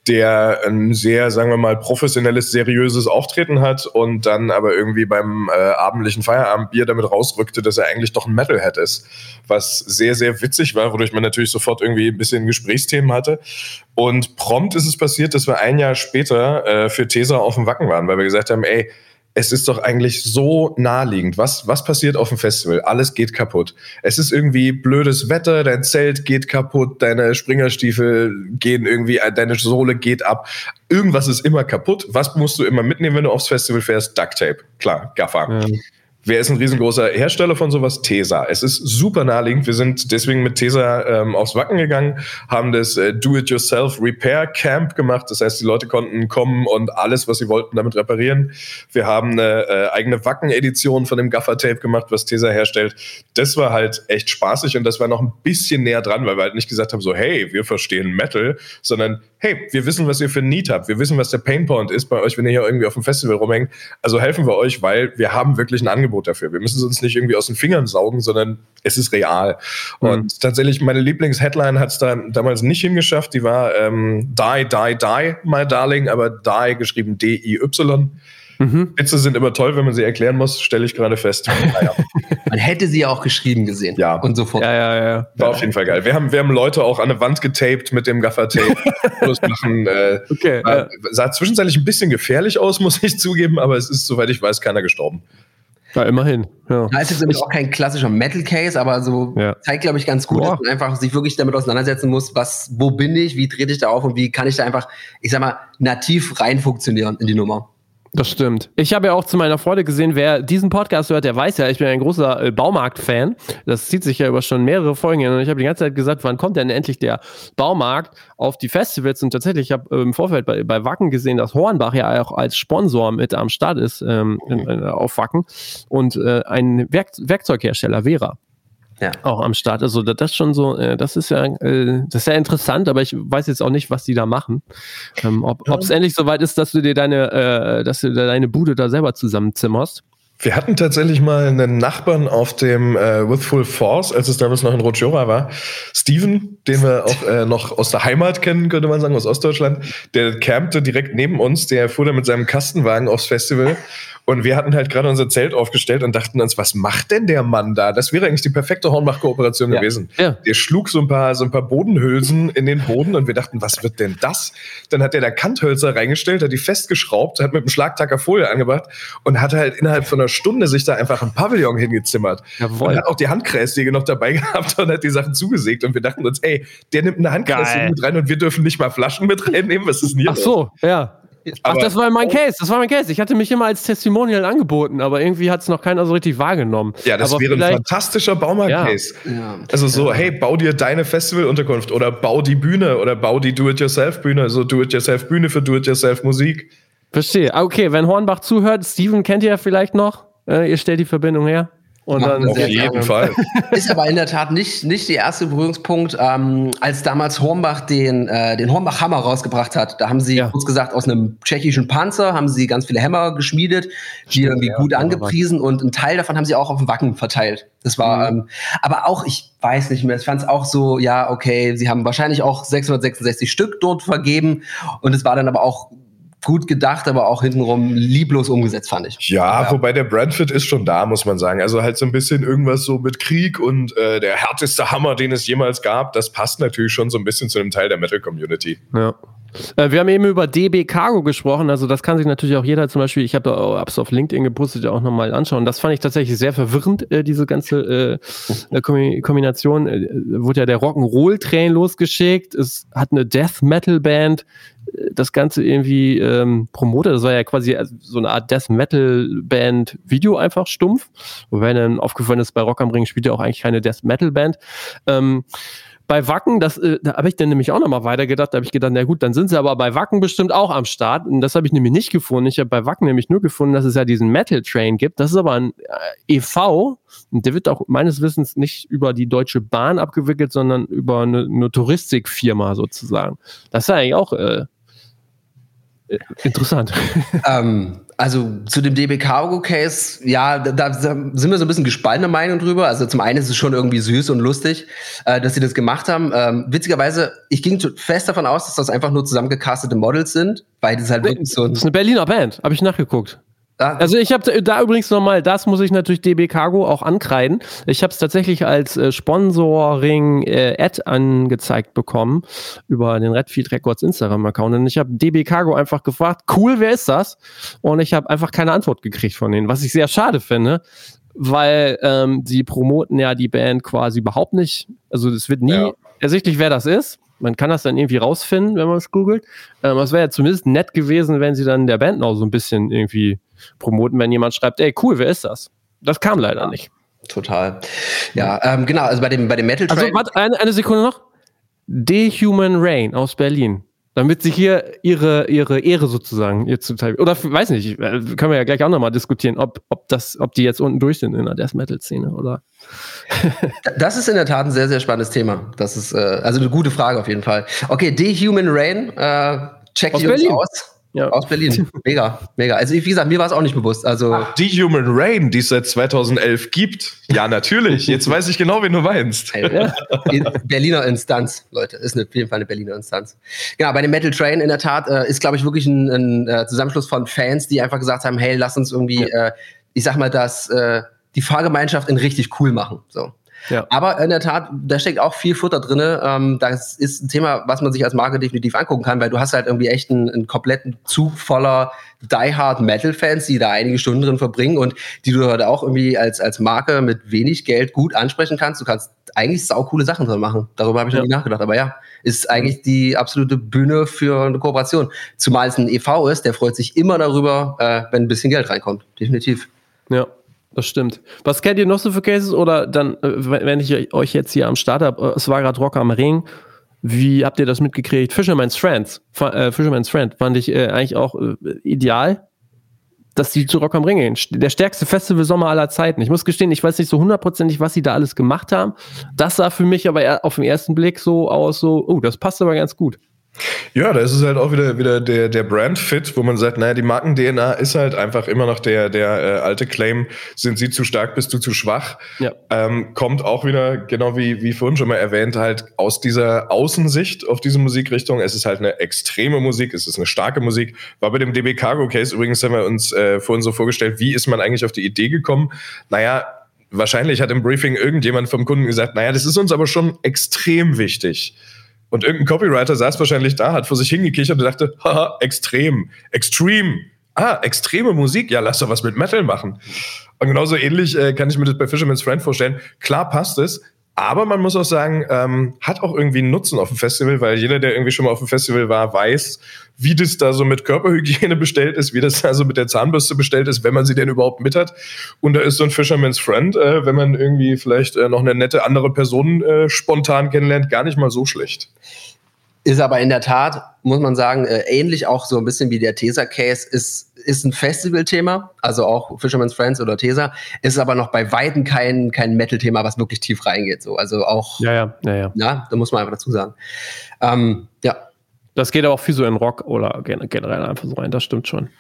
der ein sehr, sagen wir mal, professionelles, seriöses Auftreten hat und dann aber irgendwie beim äh, abendlichen Feierabendbier damit rausrückte, dass er eigentlich doch ein Metalhead ist. Was sehr, sehr witzig war, wodurch man natürlich sofort irgendwie ein bisschen Gesprächsthemen hatte. Und prompt ist es passiert, dass wir ein Jahr später äh, für Tesa auf dem Wacken waren, weil wir gesagt haben, ey, es ist doch eigentlich so naheliegend. Was, was passiert auf dem Festival? Alles geht kaputt. Es ist irgendwie blödes Wetter, dein Zelt geht kaputt, deine Springerstiefel gehen irgendwie, äh, deine Sohle geht ab. Irgendwas ist immer kaputt. Was musst du immer mitnehmen, wenn du aufs Festival fährst? Duct Tape. Klar, Gaffer. Ja. Wer ist ein riesengroßer Hersteller von sowas? Tesa. Es ist super naheliegend. Wir sind deswegen mit Tesa ähm, aufs Wacken gegangen, haben das äh, Do-it-yourself Repair Camp gemacht. Das heißt, die Leute konnten kommen und alles, was sie wollten, damit reparieren. Wir haben eine äh, eigene Wacken-Edition von dem Gaffer-Tape gemacht, was Tesa herstellt. Das war halt echt spaßig und das war noch ein bisschen näher dran, weil wir halt nicht gesagt haben, so, hey, wir verstehen Metal, sondern hey, wir wissen, was ihr für ein Need habt. Wir wissen, was der Painpoint ist bei euch, wenn ihr hier irgendwie auf dem Festival rumhängt. Also helfen wir euch, weil wir haben wirklich ein Angebot dafür. Wir müssen es uns nicht irgendwie aus den Fingern saugen, sondern es ist real. Mhm. Und tatsächlich, meine Lieblings-Headline hat es da damals nicht hingeschafft. Die war ähm, Die, Die, Die, my darling, aber Die geschrieben D-I-Y. Mhm. Witze sind immer toll, wenn man sie erklären muss, stelle ich gerade fest. Naja. man hätte sie ja auch geschrieben gesehen. Ja. Und sofort. Ja, ja, ja. War auf jeden Fall geil. Wir haben, wir haben Leute auch an eine Wand getaped mit dem Gaffer-Tape. machen. Äh, okay, war, ja. Sah zwischenzeitlich ein bisschen gefährlich aus, muss ich zugeben, aber es ist, soweit ich weiß, keiner gestorben. Ja, immerhin. Ja. Da ist jetzt nämlich auch kein klassischer Metal Case, aber so ja. zeigt, glaube ich, ganz gut, Boah. dass man einfach sich wirklich damit auseinandersetzen muss, was, wo bin ich, wie trete ich da auf und wie kann ich da einfach, ich sag mal, nativ rein funktionieren in die Nummer. Das stimmt. Ich habe ja auch zu meiner Freude gesehen, wer diesen Podcast hört, der weiß ja, ich bin ein großer äh, Baumarkt-Fan. Das zieht sich ja über schon mehrere Folgen hin. Und ich habe die ganze Zeit gesagt, wann kommt denn endlich der Baumarkt auf die Festivals? Und tatsächlich, ich habe äh, im Vorfeld bei, bei Wacken gesehen, dass Hornbach ja auch als Sponsor mit am Start ist ähm, in, in, auf Wacken. Und äh, ein Werk Werkzeughersteller, Vera ja. auch am Start. Also das ist schon so, äh, das ist ja, äh, das ist ja interessant, aber ich weiß jetzt auch nicht, was die da machen. Ähm, ob es ja. endlich soweit ist, dass du dir deine, äh, dass du deine Bude da selber zusammenzimmerst. Wir hatten tatsächlich mal einen Nachbarn auf dem äh, With Full Force, als es damals noch in Rotjora war. Steven, den wir auch äh, noch aus der Heimat kennen, könnte man sagen, aus Ostdeutschland. Der campte direkt neben uns. Der fuhr dann mit seinem Kastenwagen aufs Festival und wir hatten halt gerade unser Zelt aufgestellt und dachten uns, was macht denn der Mann da? Das wäre eigentlich die perfekte Hornbach-Kooperation ja. gewesen. Ja. Der schlug so ein paar, so ein paar Bodenhülsen in den Boden und wir dachten, was wird denn das? Dann hat er da Kanthölzer reingestellt, hat die festgeschraubt, hat mit einem Schlagtacker Folie angebracht und hat halt innerhalb von einer Stunde sich da einfach ein Pavillon hingezimmert. Jawohl. Und hat auch die Handkreissäge noch dabei gehabt und hat die Sachen zugesägt und wir dachten uns, ey, der nimmt eine Handkreissäge mit rein und wir dürfen nicht mal Flaschen mit reinnehmen. Was ist denn hier? Ach so, ja. Ach, das war mein Case, das war mein Case. Ich hatte mich immer als Testimonial angeboten, aber irgendwie hat es noch keiner so richtig wahrgenommen. Ja, das aber wäre ein fantastischer Baumarkt-Case. Ja. Also so, ja. hey, bau dir deine Festivalunterkunft oder bau die Bühne oder bau die Do-it-yourself-Bühne, so Do-it-yourself-Bühne für Do-it-yourself-Musik. Verstehe. Ah, okay, wenn Hornbach zuhört, Steven kennt ihr ja vielleicht noch. Äh, ihr stellt die Verbindung her. Und dann auf jeden gerne. Fall. Ist aber in der Tat nicht, nicht der erste Berührungspunkt. Ähm, als damals Hornbach den, äh, den Hornbach-Hammer rausgebracht hat, da haben sie ja. kurz gesagt aus einem tschechischen Panzer haben sie ganz viele Hämmer geschmiedet, die Stimmt, irgendwie ja, gut angepriesen und einen Teil davon haben sie auch auf dem Wacken verteilt. Das war, mhm. ähm, aber auch, ich weiß nicht mehr, ich fand es auch so, ja, okay, sie haben wahrscheinlich auch 666 Stück dort vergeben und es war dann aber auch gut gedacht, aber auch hintenrum lieblos umgesetzt, fand ich. Ja, ja, wobei der Brandfit ist schon da, muss man sagen. Also halt so ein bisschen irgendwas so mit Krieg und äh, der härteste Hammer, den es jemals gab, das passt natürlich schon so ein bisschen zu einem Teil der Metal-Community. Ja. Äh, wir haben eben über DB Cargo gesprochen, also das kann sich natürlich auch jeder zum Beispiel, ich habe es auf LinkedIn gepostet, auch nochmal anschauen. Das fand ich tatsächlich sehr verwirrend, äh, diese ganze äh, Kombination. Wurde ja der Rock'n'Roll-Train losgeschickt, es hat eine Death-Metal-Band, das Ganze irgendwie ähm, promotet. Das war ja quasi so eine Art Death-Metal-Band-Video einfach stumpf. Wobei dann aufgefallen ist, bei Rock am Ring spielt ja auch eigentlich keine Death-Metal-Band. Ähm, bei Wacken, das, äh, da habe ich dann nämlich auch nochmal weitergedacht, da habe ich gedacht, na gut, dann sind sie aber bei Wacken bestimmt auch am Start. Und das habe ich nämlich nicht gefunden. Ich habe bei Wacken nämlich nur gefunden, dass es ja diesen Metal Train gibt. Das ist aber ein äh, EV und der wird auch meines Wissens nicht über die Deutsche Bahn abgewickelt, sondern über eine, eine Touristikfirma sozusagen. Das ist ja eigentlich auch äh, äh interessant. Ähm, also zu dem DB Cargo Case, ja, da, da, sind wir so ein bisschen gespaltener Meinung drüber. Also zum einen ist es schon irgendwie süß und lustig, äh, dass sie das gemacht haben. Ähm, witzigerweise, ich ging fest davon aus, dass das einfach nur zusammengecastete Models sind, weil das halt wirklich so ein. Das ist eine Berliner Band, habe ich nachgeguckt. Also ich habe da übrigens nochmal, das muss ich natürlich DB Cargo auch ankreiden. Ich habe es tatsächlich als äh, Sponsoring-Ad äh, angezeigt bekommen über den Redfield Records Instagram-Account. Und ich habe DB Cargo einfach gefragt, cool, wer ist das? Und ich habe einfach keine Antwort gekriegt von denen, was ich sehr schade finde, weil ähm, sie promoten ja die Band quasi überhaupt nicht. Also es wird nie ja. ersichtlich, wer das ist. Man kann das dann irgendwie rausfinden, wenn man es googelt. Ähm, es wäre ja zumindest nett gewesen, wenn sie dann der Band noch so ein bisschen irgendwie promoten, wenn jemand schreibt, ey, cool, wer ist das? Das kam leider nicht. Total. Ja, ähm, genau, also bei dem, bei dem Metal Also, warte, eine, eine Sekunde noch. Dehuman Rain aus Berlin. Damit sie hier ihre, ihre Ehre sozusagen ihr zuteil. Oder weiß nicht, äh, können wir ja gleich auch nochmal diskutieren, ob, ob, das, ob die jetzt unten durch sind in der Death Metal-Szene, oder? das ist in der Tat ein sehr, sehr spannendes Thema. Das ist äh, also eine gute Frage auf jeden Fall. Okay, Dehuman Rain, äh, check die uns aus. Ja. Aus Berlin. Mega, mega. Also, wie gesagt, mir war es auch nicht bewusst. Also Ach, die Human Rain, die es seit 2011 gibt. Ja, natürlich. Jetzt weiß ich genau, wen du meinst. Berliner Instanz, Leute. Ist auf jeden Fall eine Berliner Instanz. Genau, bei dem Metal Train in der Tat äh, ist, glaube ich, wirklich ein, ein äh, Zusammenschluss von Fans, die einfach gesagt haben: hey, lass uns irgendwie, ja. äh, ich sag mal, das, äh, die Fahrgemeinschaft in richtig cool machen. So. Ja. Aber in der Tat, da steckt auch viel Futter drin. Ähm, das ist ein Thema, was man sich als Marke definitiv angucken kann, weil du hast halt irgendwie echt einen, einen kompletten Zug voller Die-Hard Metal-Fans, die da einige Stunden drin verbringen und die du halt auch irgendwie als, als Marke mit wenig Geld gut ansprechen kannst. Du kannst eigentlich saukoole Sachen drin machen. Darüber habe ich ja. noch nie nachgedacht. Aber ja, ist eigentlich die absolute Bühne für eine Kooperation. Zumal es ein EV ist, der freut sich immer darüber, äh, wenn ein bisschen Geld reinkommt. Definitiv. Ja, das stimmt. Was kennt ihr noch so für Cases? Oder dann, äh, wenn ich euch jetzt hier am Start habe, äh, es war gerade Rock am Ring. Wie habt ihr das mitgekriegt? Fisherman's Friends. Äh, Fisherman's Friend fand ich äh, eigentlich auch äh, ideal, dass die zu Rock am Ring gehen. Der stärkste Festival-Sommer aller Zeiten. Ich muss gestehen, ich weiß nicht so hundertprozentig, was sie da alles gemacht haben. Das sah für mich aber auf den ersten Blick so aus, so, oh, das passt aber ganz gut. Ja, da ist es halt auch wieder, wieder der, der Brand-Fit, wo man sagt, naja, die Marken-DNA ist halt einfach immer noch der, der äh, alte Claim, sind sie zu stark, bist du zu schwach. Ja. Ähm, kommt auch wieder, genau wie, wie vorhin schon mal erwähnt, halt aus dieser Außensicht auf diese Musikrichtung. Es ist halt eine extreme Musik, es ist eine starke Musik. War bei dem DB Cargo Case übrigens, haben wir uns äh, vorhin so vorgestellt, wie ist man eigentlich auf die Idee gekommen? Naja, wahrscheinlich hat im Briefing irgendjemand vom Kunden gesagt, naja, das ist uns aber schon extrem wichtig und irgendein Copywriter saß wahrscheinlich da, hat vor sich hingekichert und dachte, haha, extrem, extreme. Ah, extreme Musik, ja, lass doch was mit Metal machen. Und genauso ähnlich äh, kann ich mir das bei Fisherman's Friend vorstellen. Klar passt es, aber man muss auch sagen, ähm, hat auch irgendwie einen Nutzen auf dem Festival, weil jeder, der irgendwie schon mal auf dem Festival war, weiß, wie das da so mit Körperhygiene bestellt ist, wie das da so mit der Zahnbürste bestellt ist, wenn man sie denn überhaupt mit hat. Und da ist so ein Fisherman's Friend, äh, wenn man irgendwie vielleicht äh, noch eine nette andere Person äh, spontan kennenlernt, gar nicht mal so schlecht. Ist aber in der Tat, muss man sagen, äh, ähnlich auch so ein bisschen wie der Tesa-Case, ist ist ein Festival-Thema, also auch Fisherman's Friends oder Tesa, ist aber noch bei Weitem kein, kein Metal-Thema, was wirklich tief reingeht. So. Also auch, ja, ja, ja, ja. ja, da muss man einfach dazu sagen. Ähm, ja. Das geht aber auch viel so in Rock oder generell einfach so rein, das stimmt schon.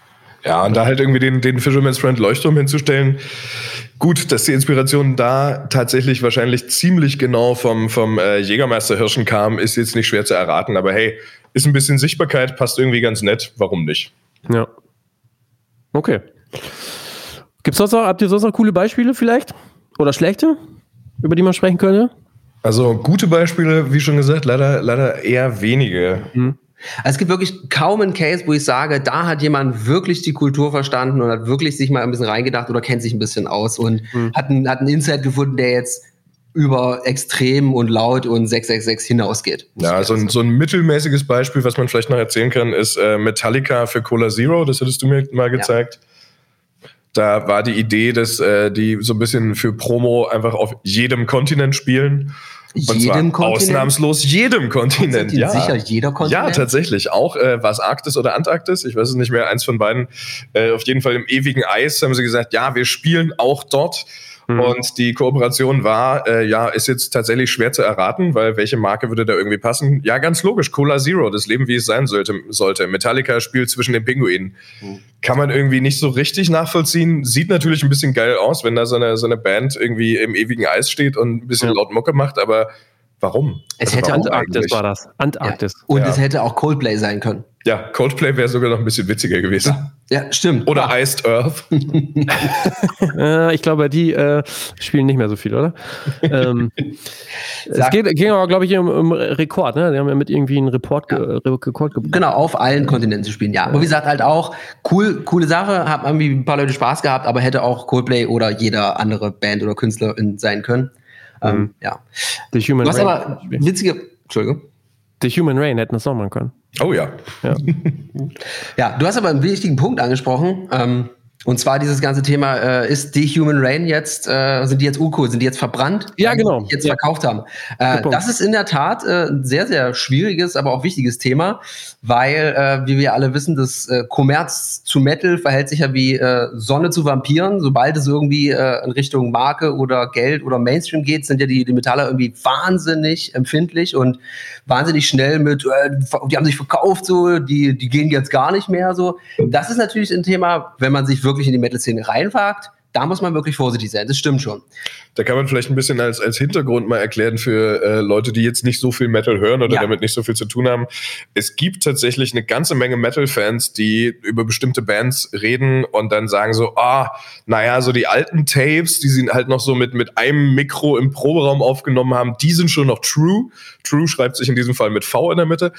Ja, und da halt irgendwie den, den Fisherman's Friend Leuchtturm hinzustellen. Gut, dass die Inspiration da tatsächlich wahrscheinlich ziemlich genau vom, vom äh, Jägermeister Hirschen kam, ist jetzt nicht schwer zu erraten, aber hey, ist ein bisschen Sichtbarkeit, passt irgendwie ganz nett, warum nicht? Ja. Okay. Gibt's sonst noch, habt ihr sonst noch coole Beispiele vielleicht? Oder schlechte, über die man sprechen könnte? Also gute Beispiele, wie schon gesagt, leider, leider eher wenige. Mhm. Also es gibt wirklich kaum einen Case, wo ich sage, da hat jemand wirklich die Kultur verstanden und hat wirklich sich mal ein bisschen reingedacht oder kennt sich ein bisschen aus und mhm. hat, einen, hat einen Insight gefunden, der jetzt über extrem und laut und 666 hinausgeht. Ja, so ein, so ein mittelmäßiges Beispiel, was man vielleicht noch erzählen kann, ist äh, Metallica für Cola Zero. Das hattest du mir mal gezeigt. Ja. Da war die Idee, dass äh, die so ein bisschen für Promo einfach auf jedem Kontinent spielen. Und jedem zwar Kontinent? ausnahmslos jedem Kontinent. Ja. Sicher jeder Kontinent. Ja, tatsächlich. Auch äh, war es Arktis oder Antarktis, ich weiß es nicht mehr, eins von beiden. Äh, auf jeden Fall im ewigen Eis haben sie gesagt, ja, wir spielen auch dort. Mhm. Und die Kooperation war, äh, ja, ist jetzt tatsächlich schwer zu erraten, weil welche Marke würde da irgendwie passen? Ja, ganz logisch, Cola Zero, das Leben, wie es sein sollte. sollte. Metallica spielt zwischen den Pinguinen. Mhm. Kann man irgendwie nicht so richtig nachvollziehen. Sieht natürlich ein bisschen geil aus, wenn da so eine, so eine Band irgendwie im ewigen Eis steht und ein bisschen ja. laut Mucke macht, aber Warum? Es also hätte warum Antarktis eigentlich? war das. Antarktis. Ja. Und ja. es hätte auch Coldplay sein können. Ja, Coldplay wäre sogar noch ein bisschen witziger gewesen. Ja, ja stimmt. Oder ah. Iced Earth. äh, ich glaube, die äh, spielen nicht mehr so viel, oder? ähm, es geht, ging aber, glaube ich, um, um, Rekord. Ne? Die haben ja mit irgendwie einen Report, ge Rekord gebracht. Genau, auf allen Kontinenten zu spielen, ja. Aber wie gesagt, halt auch cool, coole Sache. Haben irgendwie ein paar Leute Spaß gehabt, aber hätte auch Coldplay oder jeder andere Band oder Künstler sein können. Ähm, mhm. ja. The Human du hast Rain aber witzige, Entschuldigung. The Human Rain hätten das auch machen können. Oh ja. Ja, ja du hast aber einen wichtigen Punkt angesprochen. Ähm, und zwar dieses ganze Thema, äh, ist die Human Rain jetzt, äh, sind die jetzt uncool, sind die jetzt verbrannt? Ja, genau. Die jetzt ja. verkauft haben. Äh, das ist in der Tat äh, ein sehr, sehr schwieriges, aber auch wichtiges Thema, weil, äh, wie wir alle wissen, das äh, Kommerz zu Metal verhält sich ja wie äh, Sonne zu Vampiren. Sobald es irgendwie äh, in Richtung Marke oder Geld oder Mainstream geht, sind ja die, die Metaller irgendwie wahnsinnig empfindlich und wahnsinnig schnell mit, äh, die haben sich verkauft, so, die, die gehen jetzt gar nicht mehr so. Das ist natürlich ein Thema, wenn man sich wirklich in die Metal-Szene reinwagt, da muss man wirklich vorsichtig sein. Das stimmt schon. Da kann man vielleicht ein bisschen als, als Hintergrund mal erklären für äh, Leute, die jetzt nicht so viel Metal hören oder ja. damit nicht so viel zu tun haben. Es gibt tatsächlich eine ganze Menge Metal-Fans, die über bestimmte Bands reden und dann sagen so, ah, naja, so die alten Tapes, die sie halt noch so mit, mit einem Mikro im Proberaum aufgenommen haben, die sind schon noch true. True schreibt sich in diesem Fall mit V in der Mitte.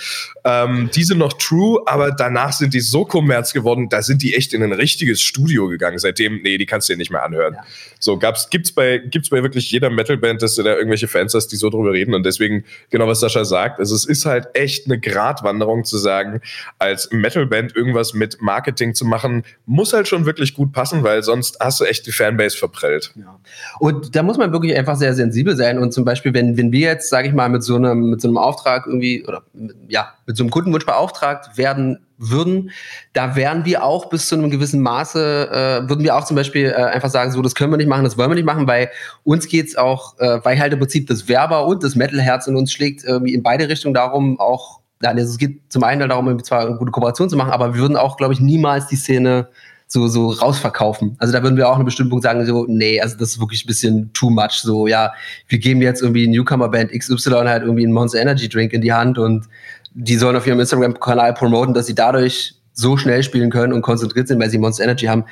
Ähm, die sind noch true, aber danach sind die so kommerz geworden, da sind die echt in ein richtiges Studio gegangen. Seitdem, nee, die kannst du dir nicht mehr anhören. Ja. So, gab's, gibt's bei, gibt's gibt's bei wirklich jeder Metalband, dass du da irgendwelche Fans hast, die so drüber reden. Und deswegen, genau was Sascha sagt, also es ist halt echt eine Gratwanderung zu sagen, als Metalband irgendwas mit Marketing zu machen, muss halt schon wirklich gut passen, weil sonst hast du echt die Fanbase verprellt. Ja. Und da muss man wirklich einfach sehr sensibel sein. Und zum Beispiel, wenn, wenn wir jetzt, sage ich mal, mit so einem, mit so einem Auftrag irgendwie, oder ja, mit so einem Kundenwunsch beauftragt werden würden, da wären wir auch bis zu einem gewissen Maße, äh, würden wir auch zum Beispiel äh, einfach sagen, so, das können wir nicht machen, das wollen wir nicht machen, weil uns geht's auch, äh, weil halt im Prinzip das Werber und das Metalherz in uns schlägt, irgendwie in beide Richtungen darum, auch, also es geht zum einen darum, zwar eine gute Kooperation zu machen, aber wir würden auch, glaube ich, niemals die Szene so, so rausverkaufen. Also da würden wir auch an einem bestimmten Punkt sagen, so, nee, also das ist wirklich ein bisschen too much. So, ja, wir geben jetzt irgendwie Newcomer-Band XY halt irgendwie einen Monster Energy Drink in die Hand und die sollen auf ihrem Instagram-Kanal promoten, dass sie dadurch so schnell spielen können und konzentriert sind, weil sie Monster Energy haben.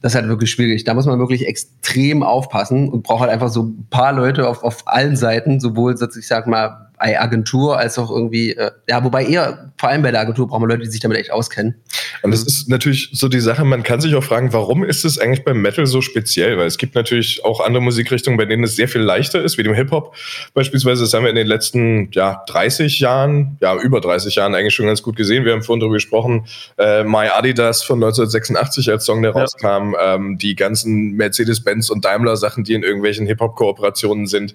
Das ist halt wirklich schwierig. Da muss man wirklich extrem aufpassen und braucht halt einfach so ein paar Leute auf, auf allen Seiten, sowohl, ich sag mal, bei Agentur als auch irgendwie, äh, ja, wobei eher, vor allem bei der Agentur brauchen wir Leute, die sich damit echt auskennen. Und das ist natürlich so die Sache, man kann sich auch fragen, warum ist es eigentlich beim Metal so speziell? Weil es gibt natürlich auch andere Musikrichtungen, bei denen es sehr viel leichter ist, wie dem Hip-Hop beispielsweise. Das haben wir in den letzten ja, 30 Jahren, ja, über 30 Jahren eigentlich schon ganz gut gesehen. Wir haben vorhin darüber gesprochen, äh, My Adidas von 1986 als Song, der ja. rauskam, ähm, die ganzen Mercedes-Benz und Daimler-Sachen, die in irgendwelchen Hip-Hop-Kooperationen sind.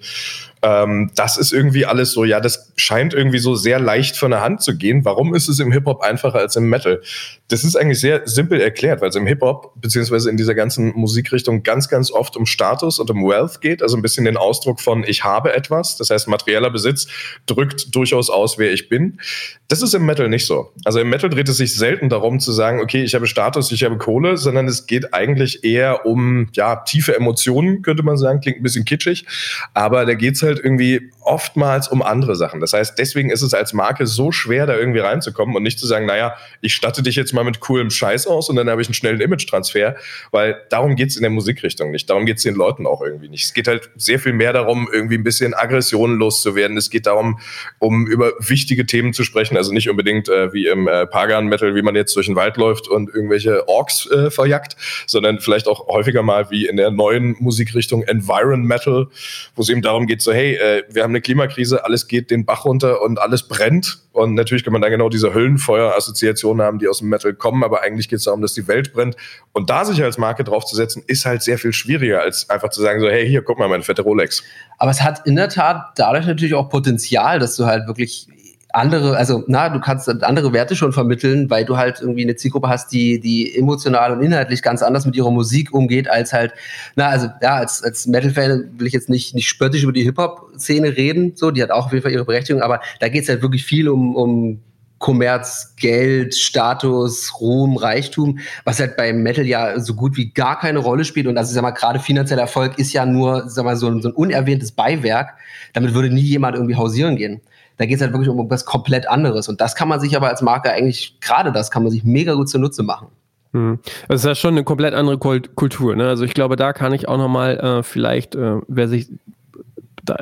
Ähm, das ist irgendwie alles so, ja, das scheint irgendwie so sehr leicht von der Hand zu gehen. Warum ist es im Hip-Hop einfacher als im Metal? Das ist eigentlich sehr simpel erklärt, weil es im Hip-Hop beziehungsweise in dieser ganzen Musikrichtung ganz, ganz oft um Status und um Wealth geht, also ein bisschen den Ausdruck von ich habe etwas, das heißt materieller Besitz drückt durchaus aus, wer ich bin. Das ist im Metal nicht so. Also im Metal dreht es sich selten darum zu sagen, okay, ich habe Status, ich habe Kohle, sondern es geht eigentlich eher um ja, tiefe Emotionen, könnte man sagen, klingt ein bisschen kitschig, aber da geht es halt irgendwie oftmals um andere Sachen. Das heißt, deswegen ist es als Marke so schwer, da irgendwie reinzukommen und nicht zu sagen, naja, ich statte dich jetzt mal mit coolem Scheiß aus und dann habe ich einen schnellen Image-Transfer, weil darum geht es in der Musikrichtung nicht. Darum geht es den Leuten auch irgendwie nicht. Es geht halt sehr viel mehr darum, irgendwie ein bisschen Aggressionen loszuwerden. Es geht darum, um über wichtige Themen zu sprechen. Also nicht unbedingt äh, wie im äh, Pagan-Metal, wie man jetzt durch den Wald läuft und irgendwelche Orks äh, verjagt, sondern vielleicht auch häufiger mal wie in der neuen Musikrichtung Environ Metal, wo es eben darum geht, so hey, äh, wir haben eine Klimakrise, alles geht den Bach runter und alles brennt. Und natürlich kann man dann genau diese Höllenfeuer-Assoziationen haben, die aus dem Metal kommen, aber eigentlich geht es darum, dass die Welt brennt. Und da sich als Marke draufzusetzen, ist halt sehr viel schwieriger, als einfach zu sagen, so, hey, hier, guck mal, meine fette Rolex. Aber es hat in der Tat dadurch natürlich auch Potenzial, dass du halt wirklich andere, also na, du kannst andere Werte schon vermitteln, weil du halt irgendwie eine Zielgruppe hast, die, die emotional und inhaltlich ganz anders mit ihrer Musik umgeht, als halt, na, also ja, als, als Metal-Fan will ich jetzt nicht, nicht spöttisch über die Hip-Hop-Szene reden, so, die hat auch auf jeden Fall ihre Berechtigung, aber da geht es halt wirklich viel um, um Kommerz, Geld, Status, Ruhm, Reichtum, was halt beim Metal ja so gut wie gar keine Rolle spielt. Und also, sag mal, gerade finanzieller Erfolg ist ja nur, sag mal, so ein, so ein unerwähntes Beiwerk. Damit würde nie jemand irgendwie hausieren gehen. Da geht es halt wirklich um etwas komplett anderes. Und das kann man sich aber als Marke eigentlich, gerade das kann man sich mega gut zunutze machen. Hm. Das ist ja schon eine komplett andere Kultur. Ne? Also ich glaube, da kann ich auch nochmal äh, vielleicht, äh, wer sich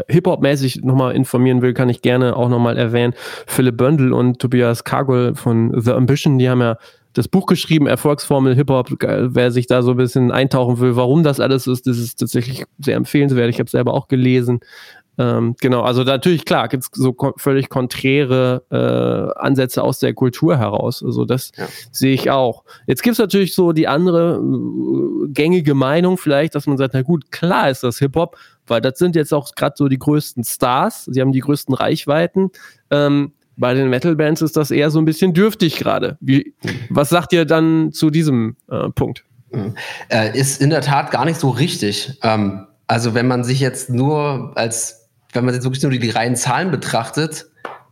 Hip-Hop-mäßig nochmal informieren will, kann ich gerne auch nochmal erwähnen. Philipp Böndel und Tobias Kargol von The Ambition, die haben ja das Buch geschrieben, Erfolgsformel Hip-Hop. Wer sich da so ein bisschen eintauchen will, warum das alles ist, das ist tatsächlich sehr empfehlenswert. Ich habe es selber auch gelesen. Ähm, genau, also natürlich, klar, gibt es so völlig konträre äh, Ansätze aus der Kultur heraus. Also das ja. sehe ich auch. Jetzt gibt es natürlich so die andere äh, gängige Meinung vielleicht, dass man sagt, na gut, klar ist das Hip-Hop, weil das sind jetzt auch gerade so die größten Stars, sie haben die größten Reichweiten. Ähm, bei den Metal-Bands ist das eher so ein bisschen dürftig gerade. Was sagt ihr dann zu diesem äh, Punkt? Mhm. Äh, ist in der Tat gar nicht so richtig. Ähm, also wenn man sich jetzt nur als wenn man jetzt wirklich nur die, die reinen Zahlen betrachtet,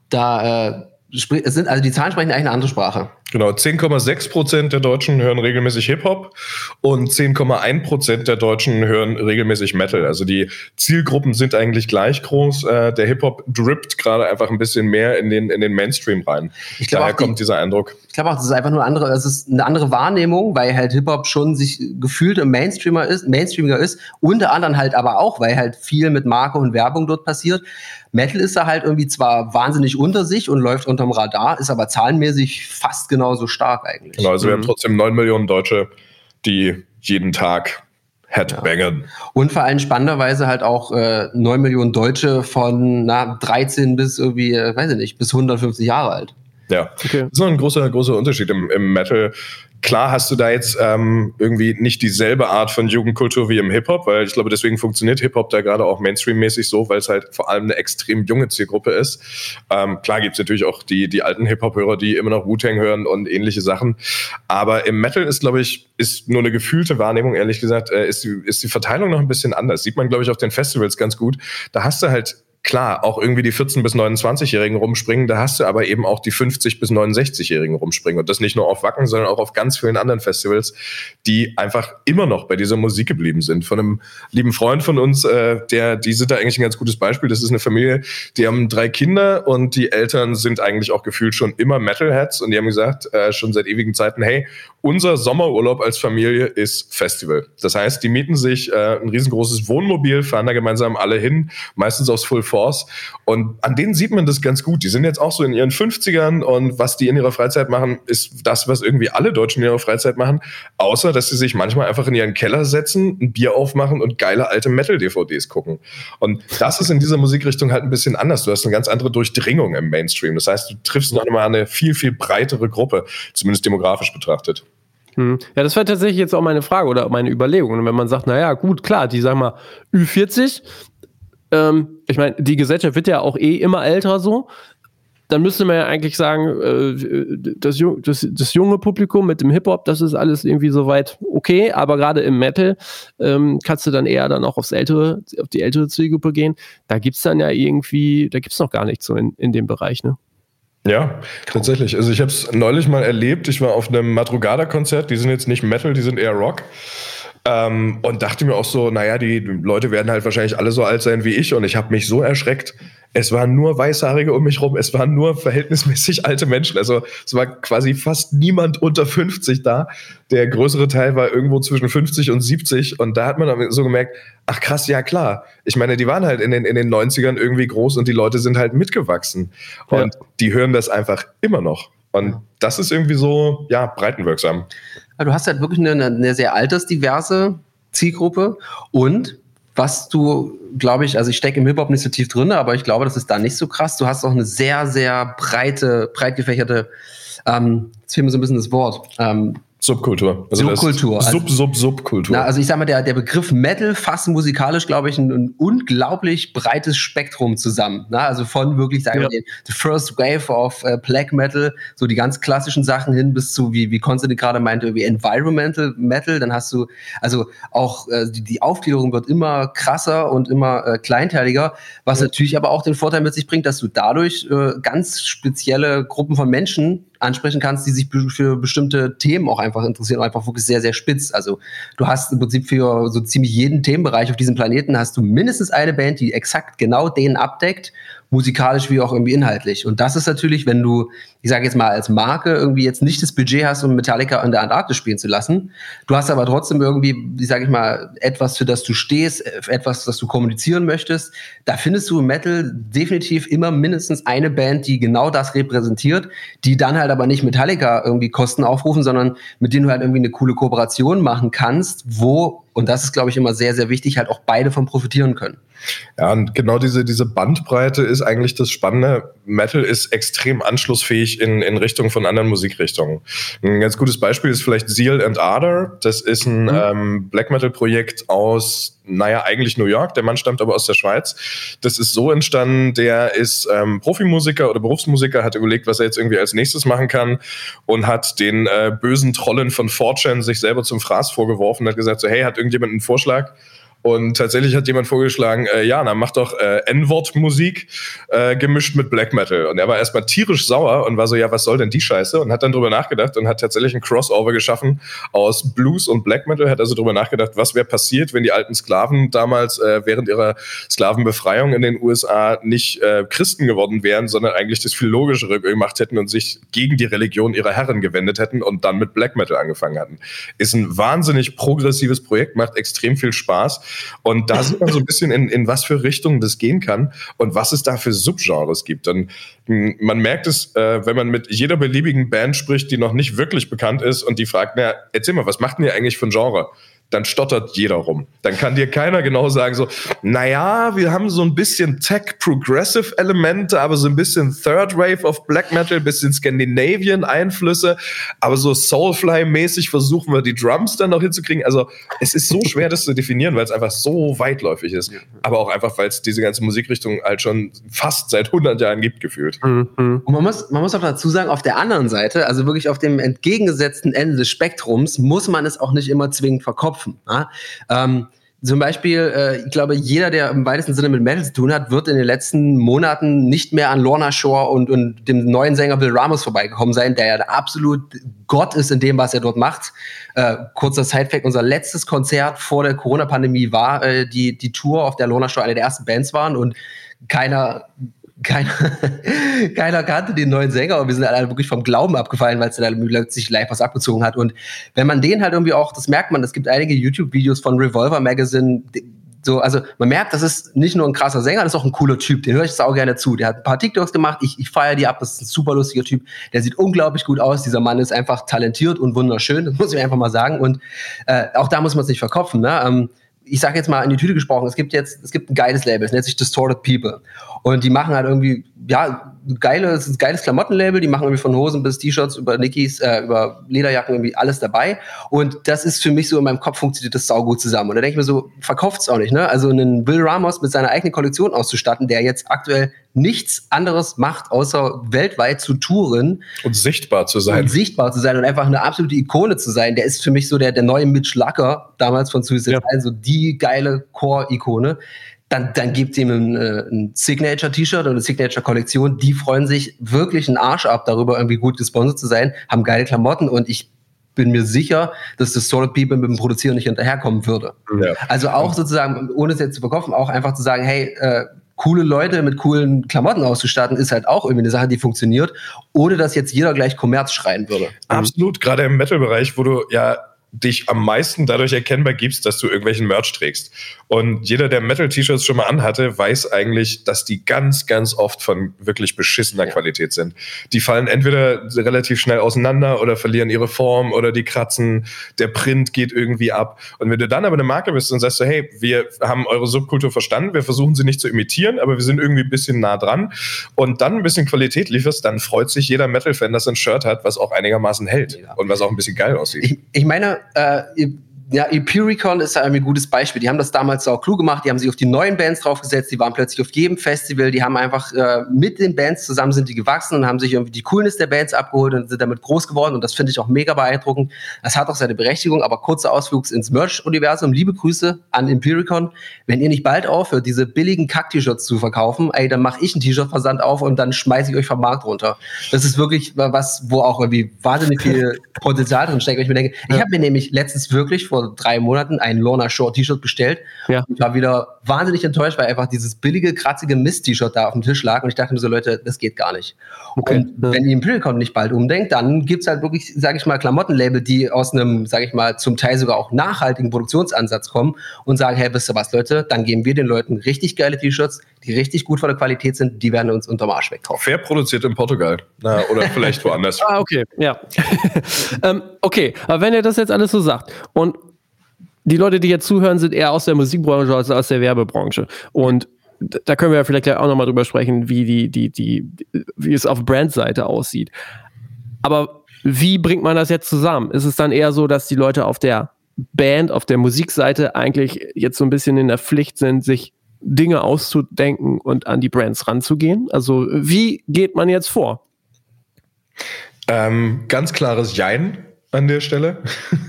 da äh, sind, also die Zahlen sprechen eigentlich eine andere Sprache. Genau, 10,6 Prozent der Deutschen hören regelmäßig Hip-Hop und 10,1 Prozent der Deutschen hören regelmäßig Metal. Also die Zielgruppen sind eigentlich gleich groß. Äh, der Hip-Hop drippt gerade einfach ein bisschen mehr in den, in den Mainstream rein. Ich Daher die, kommt dieser Eindruck. Ich glaube auch, das ist einfach nur eine andere, es ist eine andere Wahrnehmung, weil halt Hip-Hop schon sich gefühlt im Mainstreamer ist, Mainstreamiger ist. Unter anderem halt aber auch, weil halt viel mit Marke und Werbung dort passiert. Metal ist da halt irgendwie zwar wahnsinnig unter sich und läuft unterm Radar, ist aber zahlenmäßig fast genauso stark eigentlich. Genau, also mhm. wir haben mhm. trotzdem 9 Millionen Deutsche, die jeden Tag Headbangen. Ja. Und vor allem spannenderweise halt auch äh, 9 Millionen Deutsche von na, 13 bis irgendwie, äh, weiß ich nicht, bis 150 Jahre alt. Ja, okay. das ist noch ein großer, großer Unterschied. Im, im Metal Klar hast du da jetzt ähm, irgendwie nicht dieselbe Art von Jugendkultur wie im Hip-Hop, weil ich glaube, deswegen funktioniert Hip-Hop da gerade auch Mainstream-mäßig so, weil es halt vor allem eine extrem junge Zielgruppe ist. Ähm, klar gibt's natürlich auch die, die alten Hip-Hop-Hörer, die immer noch Wu-Tang hören und ähnliche Sachen. Aber im Metal ist, glaube ich, ist nur eine gefühlte Wahrnehmung, ehrlich gesagt, äh, ist, die, ist die Verteilung noch ein bisschen anders. Sieht man, glaube ich, auf den Festivals ganz gut. Da hast du halt klar, auch irgendwie die 14- bis 29-Jährigen rumspringen, da hast du aber eben auch die 50- bis 69-Jährigen rumspringen. Und das nicht nur auf Wacken, sondern auch auf ganz vielen anderen Festivals, die einfach immer noch bei dieser Musik geblieben sind. Von einem lieben Freund von uns, äh, der, die sind da eigentlich ein ganz gutes Beispiel. Das ist eine Familie, die haben drei Kinder und die Eltern sind eigentlich auch gefühlt schon immer Metalheads und die haben gesagt, äh, schon seit ewigen Zeiten, hey, unser Sommerurlaub als Familie ist Festival. Das heißt, die mieten sich äh, ein riesengroßes Wohnmobil, fahren da gemeinsam alle hin, meistens aufs Full Force. Und an denen sieht man das ganz gut. Die sind jetzt auch so in ihren 50ern und was die in ihrer Freizeit machen, ist das, was irgendwie alle Deutschen in ihrer Freizeit machen. Außer, dass sie sich manchmal einfach in ihren Keller setzen, ein Bier aufmachen und geile alte Metal-DVDs gucken. Und das ist in dieser Musikrichtung halt ein bisschen anders. Du hast eine ganz andere Durchdringung im Mainstream. Das heißt, du triffst noch einmal eine viel, viel breitere Gruppe, zumindest demografisch betrachtet. Hm. Ja, das wäre tatsächlich jetzt auch meine Frage oder meine Überlegung. Und wenn man sagt, naja, gut, klar, die sagen mal Ü40, ähm, ich meine, die Gesellschaft wird ja auch eh immer älter so. Dann müsste man ja eigentlich sagen, äh, das, das, das, junge Publikum mit dem Hip-Hop, das ist alles irgendwie soweit okay, aber gerade im Metal ähm, kannst du dann eher dann auch aufs ältere, auf die ältere Zielgruppe gehen. Da gibt es dann ja irgendwie, da gibt es noch gar nichts so in, in dem Bereich, ne? Ja, tatsächlich. Also ich habe es neulich mal erlebt. Ich war auf einem Madrugada-Konzert. Die sind jetzt nicht Metal, die sind eher Rock. Ähm, und dachte mir auch so, naja, die Leute werden halt wahrscheinlich alle so alt sein wie ich. Und ich habe mich so erschreckt. Es waren nur Weißhaarige um mich rum. Es waren nur verhältnismäßig alte Menschen. Also es war quasi fast niemand unter 50 da. Der größere Teil war irgendwo zwischen 50 und 70. Und da hat man dann so gemerkt, ach krass, ja klar. Ich meine, die waren halt in den, in den 90ern irgendwie groß und die Leute sind halt mitgewachsen. Und ja. die hören das einfach immer noch. Und das ist irgendwie so, ja, breitenwirksam. Du hast halt wirklich eine, eine sehr altersdiverse Zielgruppe und was du, glaube ich, also ich stecke im Hip-Hop nicht so tief drin, aber ich glaube, das ist da nicht so krass. Du hast auch eine sehr, sehr breite, breit gefächerte, ähm, jetzt fehlt mir so ein bisschen das Wort, ähm, Subkultur. Also Subkultur. Sub, also Sub, Subkultur. Na, also ich sag mal, der, der Begriff Metal fasst musikalisch, glaube ich, ein, ein, unglaublich breites Spektrum zusammen. Na, also von wirklich, sagen wir, ja. the first wave of uh, Black Metal, so die ganz klassischen Sachen hin bis zu, wie, wie Konstantin gerade meinte, wie Environmental Metal. Dann hast du, also auch äh, die, die Aufgliederung wird immer krasser und immer äh, kleinteiliger, was ja. natürlich aber auch den Vorteil mit sich bringt, dass du dadurch äh, ganz spezielle Gruppen von Menschen ansprechen kannst, die sich für bestimmte Themen auch einfach interessieren, einfach wirklich sehr, sehr spitz. Also du hast im Prinzip für so ziemlich jeden Themenbereich auf diesem Planeten hast du mindestens eine Band, die exakt genau den abdeckt musikalisch wie auch irgendwie inhaltlich. Und das ist natürlich, wenn du, ich sage jetzt mal als Marke irgendwie jetzt nicht das Budget hast, um Metallica in der Antarktis spielen zu lassen, du hast aber trotzdem irgendwie, wie sage ich mal, etwas, für das du stehst, etwas, das du kommunizieren möchtest, da findest du im Metal definitiv immer mindestens eine Band, die genau das repräsentiert, die dann halt aber nicht Metallica irgendwie Kosten aufrufen, sondern mit denen du halt irgendwie eine coole Kooperation machen kannst, wo und das ist, glaube ich, immer sehr, sehr wichtig, halt auch beide von profitieren können. Ja, und genau diese, diese Bandbreite ist eigentlich das Spannende. Metal ist extrem anschlussfähig in, in Richtung von anderen Musikrichtungen. Ein ganz gutes Beispiel ist vielleicht Seal and Ardor. Das ist ein mhm. ähm, Black Metal-Projekt aus, naja, eigentlich New York. Der Mann stammt aber aus der Schweiz. Das ist so entstanden, der ist ähm, Profimusiker oder Berufsmusiker, hat überlegt, was er jetzt irgendwie als nächstes machen kann und hat den äh, bösen Trollen von 4chan sich selber zum Fraß vorgeworfen, hat gesagt so, hey, hat irgendjemand einen Vorschlag? Und tatsächlich hat jemand vorgeschlagen, äh, ja, dann mach doch äh, N-Wort-Musik äh, gemischt mit Black Metal. Und er war erstmal tierisch sauer und war so, ja, was soll denn die Scheiße? Und hat dann drüber nachgedacht und hat tatsächlich ein Crossover geschaffen aus Blues und Black Metal. Hat also drüber nachgedacht, was wäre passiert, wenn die alten Sklaven damals äh, während ihrer Sklavenbefreiung in den USA nicht äh, Christen geworden wären, sondern eigentlich das viel logischere gemacht hätten und sich gegen die Religion ihrer Herren gewendet hätten und dann mit Black Metal angefangen hatten. Ist ein wahnsinnig progressives Projekt, macht extrem viel Spaß und da sieht man so ein bisschen, in, in was für Richtungen das gehen kann und was es da für Subgenres gibt. Und hm, man merkt es, äh, wenn man mit jeder beliebigen Band spricht, die noch nicht wirklich bekannt ist und die fragt, na, erzähl mal, was macht denn ihr eigentlich für ein Genre? Dann stottert jeder rum. Dann kann dir keiner genau sagen, so, naja, wir haben so ein bisschen Tech-Progressive-Elemente, aber so ein bisschen Third Wave of Black Metal, bisschen Scandinavian-Einflüsse, aber so Soulfly-mäßig versuchen wir die Drums dann noch hinzukriegen. Also es ist so schwer, das zu definieren, weil es einfach so weitläufig ist. Aber auch einfach, weil es diese ganze Musikrichtung halt schon fast seit 100 Jahren gibt, gefühlt. Mhm. Und man muss, man muss auch dazu sagen, auf der anderen Seite, also wirklich auf dem entgegengesetzten Ende des Spektrums, muss man es auch nicht immer zwingend verkaufen verkopfen. Ja? Ähm, zum Beispiel, äh, ich glaube, jeder, der im weitesten Sinne mit Metal zu tun hat, wird in den letzten Monaten nicht mehr an Lorna Shore und, und dem neuen Sänger Bill Ramos vorbeigekommen sein, der ja absolut Gott ist in dem, was er dort macht. Äh, kurzer Sidefact, unser letztes Konzert vor der Corona-Pandemie war äh, die, die Tour, auf der Lorna Shore eine der ersten Bands waren und keiner keiner, keiner kannte den neuen Sänger und wir sind alle wirklich vom Glauben abgefallen, weil es dann plötzlich live was abgezogen hat. Und wenn man den halt irgendwie auch, das merkt man, es gibt einige YouTube-Videos von Revolver Magazine, so, also man merkt, das ist nicht nur ein krasser Sänger, das ist auch ein cooler Typ, den höre ich auch gerne zu. Der hat ein paar TikToks gemacht, ich, ich feiere die ab, das ist ein super lustiger Typ, der sieht unglaublich gut aus, dieser Mann ist einfach talentiert und wunderschön, das muss ich einfach mal sagen. Und äh, auch da muss man es nicht verkopfen. Ne? Ähm, ich sage jetzt mal in die Tüte gesprochen, es gibt jetzt, es gibt ein geiles Label, es nennt sich Distorted People. Und die machen halt irgendwie, ja, geile, es ist ein geiles Klamottenlabel, die machen irgendwie von Hosen bis T-Shirts über Nikis, äh, über Lederjacken irgendwie alles dabei. Und das ist für mich so in meinem Kopf funktioniert das saugut zusammen. Und da denke ich mir so, verkauft's auch nicht, ne? Also einen Bill Ramos mit seiner eigenen Kollektion auszustatten, der jetzt aktuell nichts anderes macht, außer weltweit zu touren. Und sichtbar zu sein. Und sichtbar zu sein und einfach eine absolute Ikone zu sein. Der ist für mich so der, der neue Mitch Lucker, damals von Suicide ja. so die geile Core-Ikone. Dann, dann gibt ihm ein, äh, ein Signature-T-Shirt oder eine Signature-Kollektion. Die freuen sich wirklich einen Arsch ab, darüber irgendwie gut gesponsert zu sein, haben geile Klamotten und ich bin mir sicher, dass das Solid People mit dem Produzieren nicht hinterherkommen würde. Ja. Also auch sozusagen, ohne es jetzt zu verkaufen, auch einfach zu sagen, hey, äh, coole Leute mit coolen Klamotten auszustatten, ist halt auch irgendwie eine Sache, die funktioniert, ohne dass jetzt jeder gleich Kommerz schreien würde. Absolut, gerade im Metal-Bereich, wo du ja dich am meisten dadurch erkennbar gibst, dass du irgendwelchen Merch trägst. Und jeder, der Metal-T-Shirts schon mal anhatte, weiß eigentlich, dass die ganz, ganz oft von wirklich beschissener ja. Qualität sind. Die fallen entweder relativ schnell auseinander oder verlieren ihre Form oder die kratzen, der Print geht irgendwie ab. Und wenn du dann aber eine Marke bist und sagst so, hey, wir haben eure Subkultur verstanden, wir versuchen sie nicht zu imitieren, aber wir sind irgendwie ein bisschen nah dran und dann ein bisschen Qualität lieferst, dann freut sich jeder Metal-Fan, dass er ein Shirt hat, was auch einigermaßen hält ja. und was auch ein bisschen geil aussieht. Ich, ich meine, äh, ja, Empiricon ist ein gutes Beispiel. Die haben das damals auch klug gemacht. Die haben sich auf die neuen Bands draufgesetzt. Die waren plötzlich auf jedem Festival. Die haben einfach äh, mit den Bands zusammen sind die gewachsen und haben sich irgendwie die Coolness der Bands abgeholt und sind damit groß geworden. Und das finde ich auch mega beeindruckend. Das hat auch seine Berechtigung. Aber kurzer Ausflug ins Merch-Universum. Liebe Grüße an Empiricon. Wenn ihr nicht bald aufhört, diese billigen Kack-T-Shirts zu verkaufen, ey, dann mache ich einen T-Shirt-Versand auf und dann schmeiße ich euch vom Markt runter. Das ist wirklich was, wo auch irgendwie wahnsinnig viel Potenzial drin steckt. Ich mir denke, ich habe mir nämlich letztens wirklich vor vor drei Monaten ein Lorna Shore T-Shirt bestellt. Ja. Ich war wieder wahnsinnig enttäuscht, weil einfach dieses billige, kratzige Mist-T-Shirt da auf dem Tisch lag. Und ich dachte mir so, Leute, das geht gar nicht. Okay. Und wenn ihr Imperialcon nicht bald umdenkt, dann gibt es halt wirklich, sage ich mal, Klamottenlabel, die aus einem, sage ich mal, zum Teil sogar auch nachhaltigen Produktionsansatz kommen und sagen, hey, wisst ihr was, Leute, dann geben wir den Leuten richtig geile T-Shirts, die richtig gut von der Qualität sind, die werden uns unterm Arsch wegkaufen. Fair produziert in Portugal. Na, oder vielleicht woanders. ah, okay, ja. ähm, okay, aber wenn ihr das jetzt alles so sagt und die Leute, die jetzt zuhören, sind eher aus der Musikbranche als aus der Werbebranche. Und da können wir ja vielleicht auch nochmal drüber sprechen, wie die, die, die, wie es auf Brandseite aussieht. Aber wie bringt man das jetzt zusammen? Ist es dann eher so, dass die Leute auf der Band, auf der Musikseite eigentlich jetzt so ein bisschen in der Pflicht sind, sich Dinge auszudenken und an die Brands ranzugehen? Also wie geht man jetzt vor? Ähm, ganz klares Jein an der Stelle.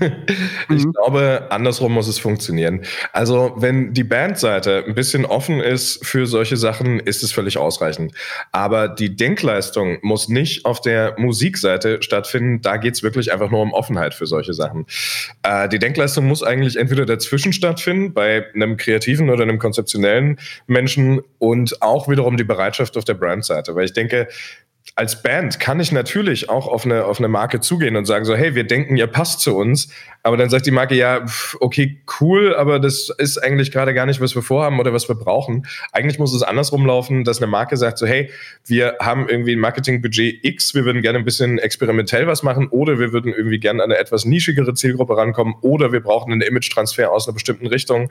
ich mhm. glaube, andersrum muss es funktionieren. Also, wenn die Bandseite ein bisschen offen ist für solche Sachen, ist es völlig ausreichend. Aber die Denkleistung muss nicht auf der Musikseite stattfinden. Da geht es wirklich einfach nur um Offenheit für solche Sachen. Äh, die Denkleistung muss eigentlich entweder dazwischen stattfinden, bei einem kreativen oder einem konzeptionellen Menschen und auch wiederum die Bereitschaft auf der Brandseite. Weil ich denke, als Band kann ich natürlich auch auf eine, auf eine Marke zugehen und sagen so, hey, wir denken, ihr passt zu uns. Aber dann sagt die Marke, ja, okay, cool, aber das ist eigentlich gerade gar nicht, was wir vorhaben oder was wir brauchen. Eigentlich muss es andersrum laufen, dass eine Marke sagt so, hey, wir haben irgendwie ein Marketingbudget X, wir würden gerne ein bisschen experimentell was machen oder wir würden irgendwie gerne an eine etwas nischigere Zielgruppe rankommen oder wir brauchen einen Image-Transfer aus einer bestimmten Richtung.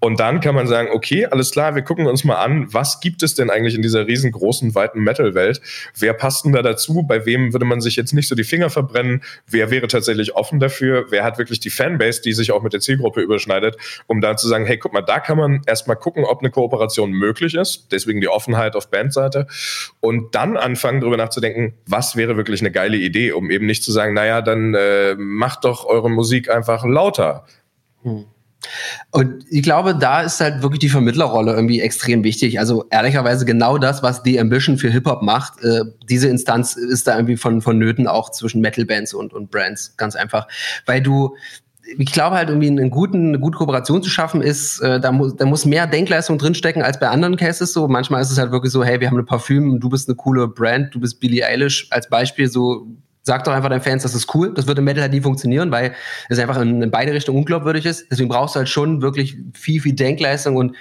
Und dann kann man sagen, okay, alles klar, wir gucken uns mal an, was gibt es denn eigentlich in dieser riesengroßen, weiten Metal-Welt? Wer passt denn da dazu? Bei wem würde man sich jetzt nicht so die Finger verbrennen? Wer wäre tatsächlich offen dafür? Wer hat wirklich die Fanbase, die sich auch mit der Zielgruppe überschneidet, um da zu sagen, hey, guck mal, da kann man erstmal gucken, ob eine Kooperation möglich ist. Deswegen die Offenheit auf Bandseite. Und dann anfangen, darüber nachzudenken, was wäre wirklich eine geile Idee, um eben nicht zu sagen, naja, dann äh, macht doch eure Musik einfach lauter. Hm. Und ich glaube, da ist halt wirklich die Vermittlerrolle irgendwie extrem wichtig. Also ehrlicherweise genau das, was die Ambition für Hip-Hop macht. Äh, diese Instanz ist da irgendwie von, von Nöten auch zwischen Metal-Bands und, und Brands. Ganz einfach. Weil du, ich glaube halt irgendwie einen guten, eine gute Kooperation zu schaffen ist, äh, da, muss, da muss mehr Denkleistung drinstecken als bei anderen Cases so. Manchmal ist es halt wirklich so, hey, wir haben eine Parfüm, du bist eine coole Brand, du bist Billie Eilish als Beispiel so Sag doch einfach deinen Fans, das ist cool. Das wird im Metal halt nie funktionieren, weil es einfach in, in beide Richtungen unglaubwürdig ist. Deswegen brauchst du halt schon wirklich viel, viel Denkleistung und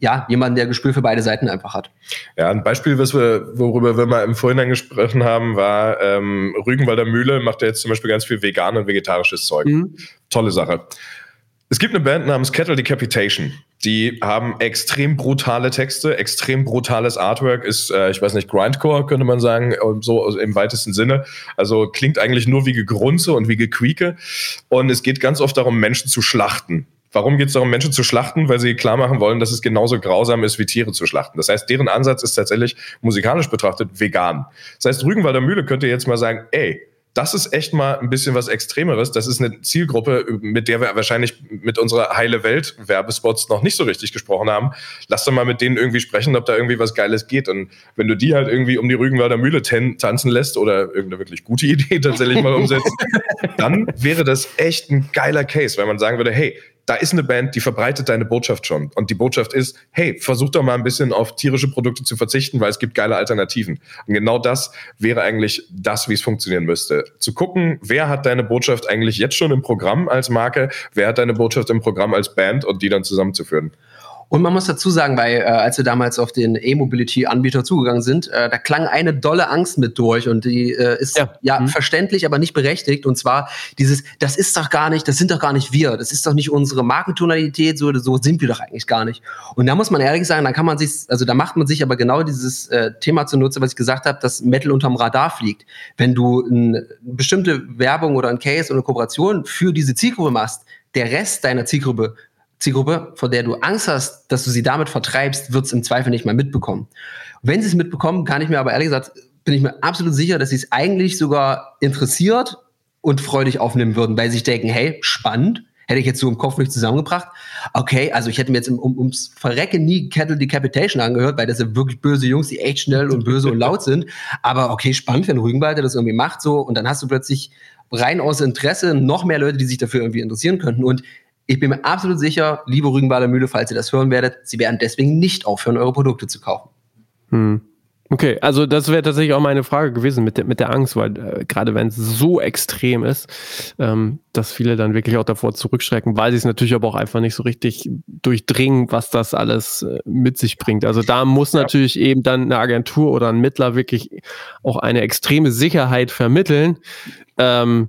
ja, jemanden, der Gespür für beide Seiten einfach hat. Ja, ein Beispiel, was wir, worüber wir mal im Vorhinein gesprochen haben, war ähm, Rügenwalder Mühle macht ja jetzt zum Beispiel ganz viel vegan und vegetarisches Zeug. Mhm. Tolle Sache. Es gibt eine Band namens Kettle Decapitation. Die haben extrem brutale Texte, extrem brutales Artwork, ist, äh, ich weiß nicht, Grindcore, könnte man sagen, so im weitesten Sinne. Also klingt eigentlich nur wie Gegrunze und wie Gequieke. Und es geht ganz oft darum, Menschen zu schlachten. Warum geht es darum, Menschen zu schlachten? Weil sie klar machen wollen, dass es genauso grausam ist, wie Tiere zu schlachten. Das heißt, deren Ansatz ist tatsächlich musikalisch betrachtet vegan. Das heißt, Rügenwalder Mühle könnte jetzt mal sagen, ey, das ist echt mal ein bisschen was Extremeres. Das ist eine Zielgruppe, mit der wir wahrscheinlich mit unserer heile Welt Werbespots noch nicht so richtig gesprochen haben. Lass doch mal mit denen irgendwie sprechen, ob da irgendwie was Geiles geht. Und wenn du die halt irgendwie um die Rügenwalder Mühle tanzen lässt oder irgendeine wirklich gute Idee tatsächlich mal umsetzt, dann wäre das echt ein geiler Case, weil man sagen würde, hey, da ist eine Band, die verbreitet deine Botschaft schon. Und die Botschaft ist, hey, versuch doch mal ein bisschen auf tierische Produkte zu verzichten, weil es gibt geile Alternativen. Und genau das wäre eigentlich das, wie es funktionieren müsste. Zu gucken, wer hat deine Botschaft eigentlich jetzt schon im Programm als Marke, wer hat deine Botschaft im Programm als Band und die dann zusammenzuführen. Und man muss dazu sagen, weil äh, als wir damals auf den E-Mobility-Anbieter zugegangen sind, äh, da klang eine dolle Angst mit durch und die äh, ist ja, ja mhm. verständlich, aber nicht berechtigt. Und zwar dieses, das ist doch gar nicht, das sind doch gar nicht wir, das ist doch nicht unsere Markentonalität, so, so sind wir doch eigentlich gar nicht. Und da muss man ehrlich sagen, da kann man sich, also da macht man sich aber genau dieses äh, Thema zunutze, was ich gesagt habe, dass Metal unterm Radar fliegt. Wenn du eine bestimmte Werbung oder ein Case oder eine Kooperation für diese Zielgruppe machst, der Rest deiner Zielgruppe Zielgruppe, vor der du Angst hast, dass du sie damit vertreibst, wird es im Zweifel nicht mal mitbekommen. Wenn sie es mitbekommen, kann ich mir aber ehrlich gesagt, bin ich mir absolut sicher, dass sie es eigentlich sogar interessiert und freudig aufnehmen würden, weil sie sich denken, hey, spannend, hätte ich jetzt so im Kopf nicht zusammengebracht. Okay, also ich hätte mir jetzt um, ums Verrecken nie Cattle Decapitation angehört, weil das sind wirklich böse Jungs, die echt schnell und böse und laut sind. Aber okay, spannend, wenn Rügenwald das irgendwie macht so und dann hast du plötzlich rein aus Interesse noch mehr Leute, die sich dafür irgendwie interessieren könnten. Und ich bin mir absolut sicher, liebe Rügenbader Mühle, falls ihr das hören werdet, sie werden deswegen nicht aufhören, eure Produkte zu kaufen. Hm. Okay, also das wäre tatsächlich auch meine Frage gewesen mit der, mit der Angst, weil äh, gerade wenn es so extrem ist, ähm, dass viele dann wirklich auch davor zurückschrecken, weil sie es natürlich aber auch einfach nicht so richtig durchdringen, was das alles äh, mit sich bringt. Also da muss ja. natürlich eben dann eine Agentur oder ein Mittler wirklich auch eine extreme Sicherheit vermitteln, ähm,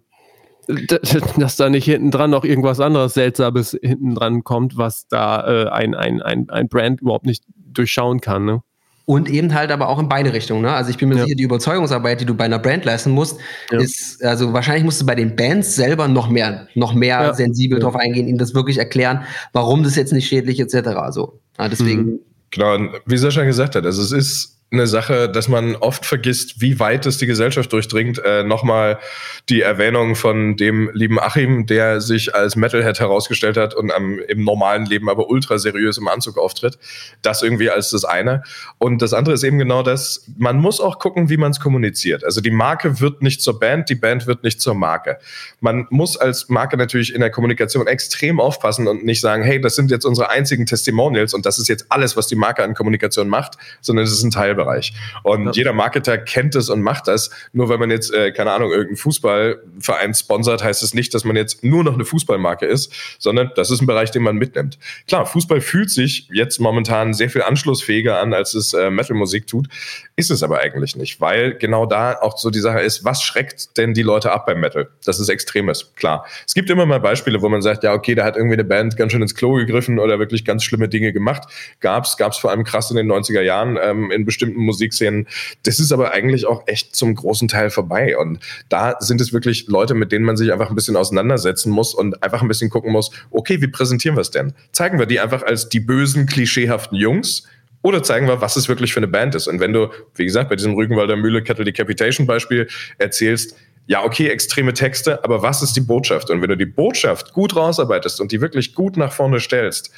dass da nicht hinten dran noch irgendwas anderes Seltsames hinten dran kommt, was da äh, ein, ein, ein, ein Brand überhaupt nicht durchschauen kann. Ne? Und eben halt aber auch in beide Richtungen. Ne? Also ich bin mir ja. sicher, die Überzeugungsarbeit, die du bei einer Brand leisten musst, ja. ist, also wahrscheinlich musst du bei den Bands selber noch mehr, noch mehr ja. sensibel drauf eingehen, ihnen das wirklich erklären, warum das jetzt nicht schädlich etc. So. Ja, deswegen. Mhm. Genau, wie Sascha gesagt hat, also es ist eine Sache, dass man oft vergisst, wie weit es die Gesellschaft durchdringt. Äh, Nochmal die Erwähnung von dem lieben Achim, der sich als Metalhead herausgestellt hat und am, im normalen Leben aber ultra seriös im Anzug auftritt. Das irgendwie als das eine. Und das andere ist eben genau das, man muss auch gucken, wie man es kommuniziert. Also die Marke wird nicht zur Band, die Band wird nicht zur Marke. Man muss als Marke natürlich in der Kommunikation extrem aufpassen und nicht sagen, hey, das sind jetzt unsere einzigen Testimonials und das ist jetzt alles, was die Marke an Kommunikation macht, sondern es ist ein Teilbereich. Bereich. Und ja. jeder Marketer kennt es und macht das. Nur weil man jetzt, äh, keine Ahnung, irgendeinen Fußballverein sponsert, heißt es nicht, dass man jetzt nur noch eine Fußballmarke ist, sondern das ist ein Bereich, den man mitnimmt. Klar, Fußball fühlt sich jetzt momentan sehr viel anschlussfähiger an, als es äh, Metal-Musik tut. Ist es aber eigentlich nicht, weil genau da auch so die Sache ist, was schreckt denn die Leute ab beim Metal? Das ist Extremes, klar. Es gibt immer mal Beispiele, wo man sagt, ja, okay, da hat irgendwie eine Band ganz schön ins Klo gegriffen oder wirklich ganz schlimme Dinge gemacht. Gab's, gab's vor allem krass in den 90er Jahren ähm, in bestimmten Musikszenen. Das ist aber eigentlich auch echt zum großen Teil vorbei. Und da sind es wirklich Leute, mit denen man sich einfach ein bisschen auseinandersetzen muss und einfach ein bisschen gucken muss, okay, wie präsentieren wir es denn? Zeigen wir die einfach als die bösen, klischeehaften Jungs? Oder zeigen wir, was es wirklich für eine Band ist. Und wenn du, wie gesagt, bei diesem Rügenwalder Mühle Kettle Decapitation Beispiel erzählst, ja, okay, extreme Texte, aber was ist die Botschaft? Und wenn du die Botschaft gut rausarbeitest und die wirklich gut nach vorne stellst,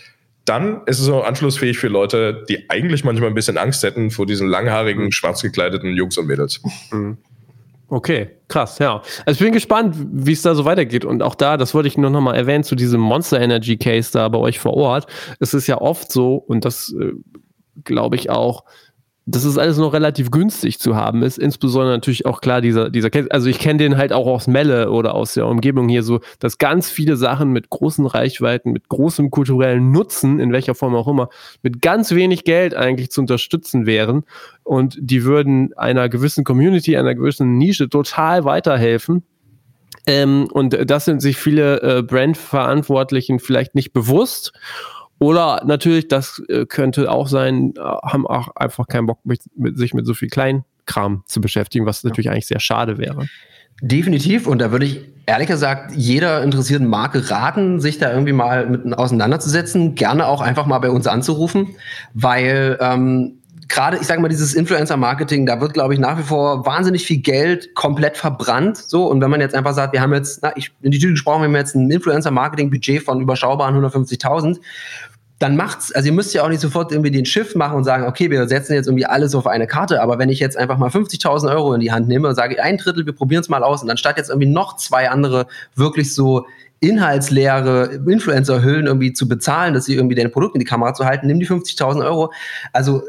dann ist es auch anschlussfähig für Leute, die eigentlich manchmal ein bisschen Angst hätten vor diesen langhaarigen, mhm. schwarz gekleideten Jungs und Mädels. Mhm. Okay, krass, ja. Also ich bin gespannt, wie es da so weitergeht. Und auch da, das wollte ich nur noch mal erwähnen, zu diesem Monster Energy Case da bei euch vor Ort. Es ist ja oft so, und das äh, glaube ich auch, dass es alles noch relativ günstig zu haben ist. Insbesondere natürlich auch klar, dieser, dieser also ich kenne den halt auch aus Melle oder aus der Umgebung hier so, dass ganz viele Sachen mit großen Reichweiten, mit großem kulturellen Nutzen, in welcher Form auch immer, mit ganz wenig Geld eigentlich zu unterstützen wären. Und die würden einer gewissen Community, einer gewissen Nische total weiterhelfen. Ähm, und das sind sich viele äh, Brandverantwortlichen vielleicht nicht bewusst. Oder natürlich, das äh, könnte auch sein, äh, haben auch einfach keinen Bock, mit, mit, sich mit so viel Kleinkram zu beschäftigen, was natürlich eigentlich sehr schade wäre. Definitiv. Und da würde ich ehrlich gesagt jeder interessierten Marke raten, sich da irgendwie mal mit auseinanderzusetzen. Gerne auch einfach mal bei uns anzurufen, weil ähm, gerade, ich sage mal, dieses Influencer-Marketing, da wird, glaube ich, nach wie vor wahnsinnig viel Geld komplett verbrannt. So, und wenn man jetzt einfach sagt, wir haben jetzt, na, ich, in die Tüte gesprochen, wir haben jetzt ein Influencer-Marketing-Budget von überschaubaren 150.000, dann macht's, also ihr müsst ja auch nicht sofort irgendwie den Shift machen und sagen, okay, wir setzen jetzt irgendwie alles auf eine Karte, aber wenn ich jetzt einfach mal 50.000 Euro in die Hand nehme und sage, ein Drittel, wir probieren es mal aus und dann statt jetzt irgendwie noch zwei andere wirklich so inhaltsleere Influencer-Hüllen irgendwie zu bezahlen, dass sie irgendwie dein Produkt in die Kamera zu halten, nimm die 50.000 Euro. Also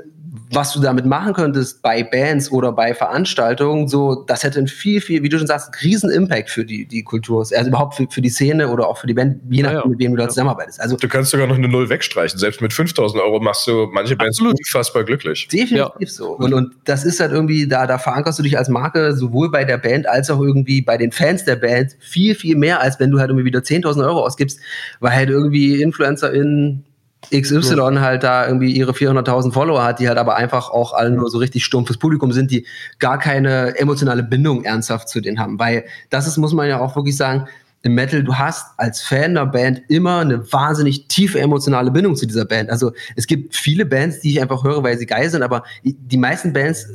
was du damit machen könntest bei Bands oder bei Veranstaltungen, so, das hätte einen viel, viel, wie du schon sagst, riesen Impact für die, die Kultur, also überhaupt für, für die Szene oder auch für die Band, je nachdem, ja, ja. mit wem du da zusammenarbeitest. Also, du kannst sogar noch eine Null wegstreichen. Selbst mit 5000 Euro machst du manche Bands absolut. unfassbar glücklich. Definitiv ja. so. Und, und das ist halt irgendwie, da, da verankerst du dich als Marke sowohl bei der Band als auch irgendwie bei den Fans der Band viel, viel mehr, als wenn du halt irgendwie wieder 10.000 Euro ausgibst, weil halt irgendwie InfluencerInnen XY ja. halt da irgendwie ihre 400.000 Follower hat, die halt aber einfach auch alle nur so richtig stumpfes Publikum sind, die gar keine emotionale Bindung ernsthaft zu denen haben. Weil das ist, muss man ja auch wirklich sagen, im Metal, du hast als Fan der Band immer eine wahnsinnig tiefe emotionale Bindung zu dieser Band. Also es gibt viele Bands, die ich einfach höre, weil sie geil sind, aber die meisten Bands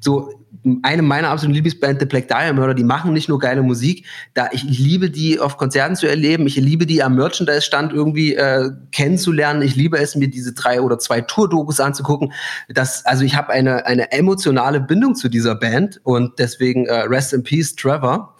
so eine meiner absoluten Lieblingsband, The Black Diamond Murder, die machen nicht nur geile Musik, da ich, ich liebe die auf Konzerten zu erleben, ich liebe die am Merchandise-Stand irgendwie äh, kennenzulernen, ich liebe es, mir diese drei oder zwei Tour-Dokus anzugucken. Das, also ich habe eine, eine emotionale Bindung zu dieser Band und deswegen äh, Rest in Peace, Trevor.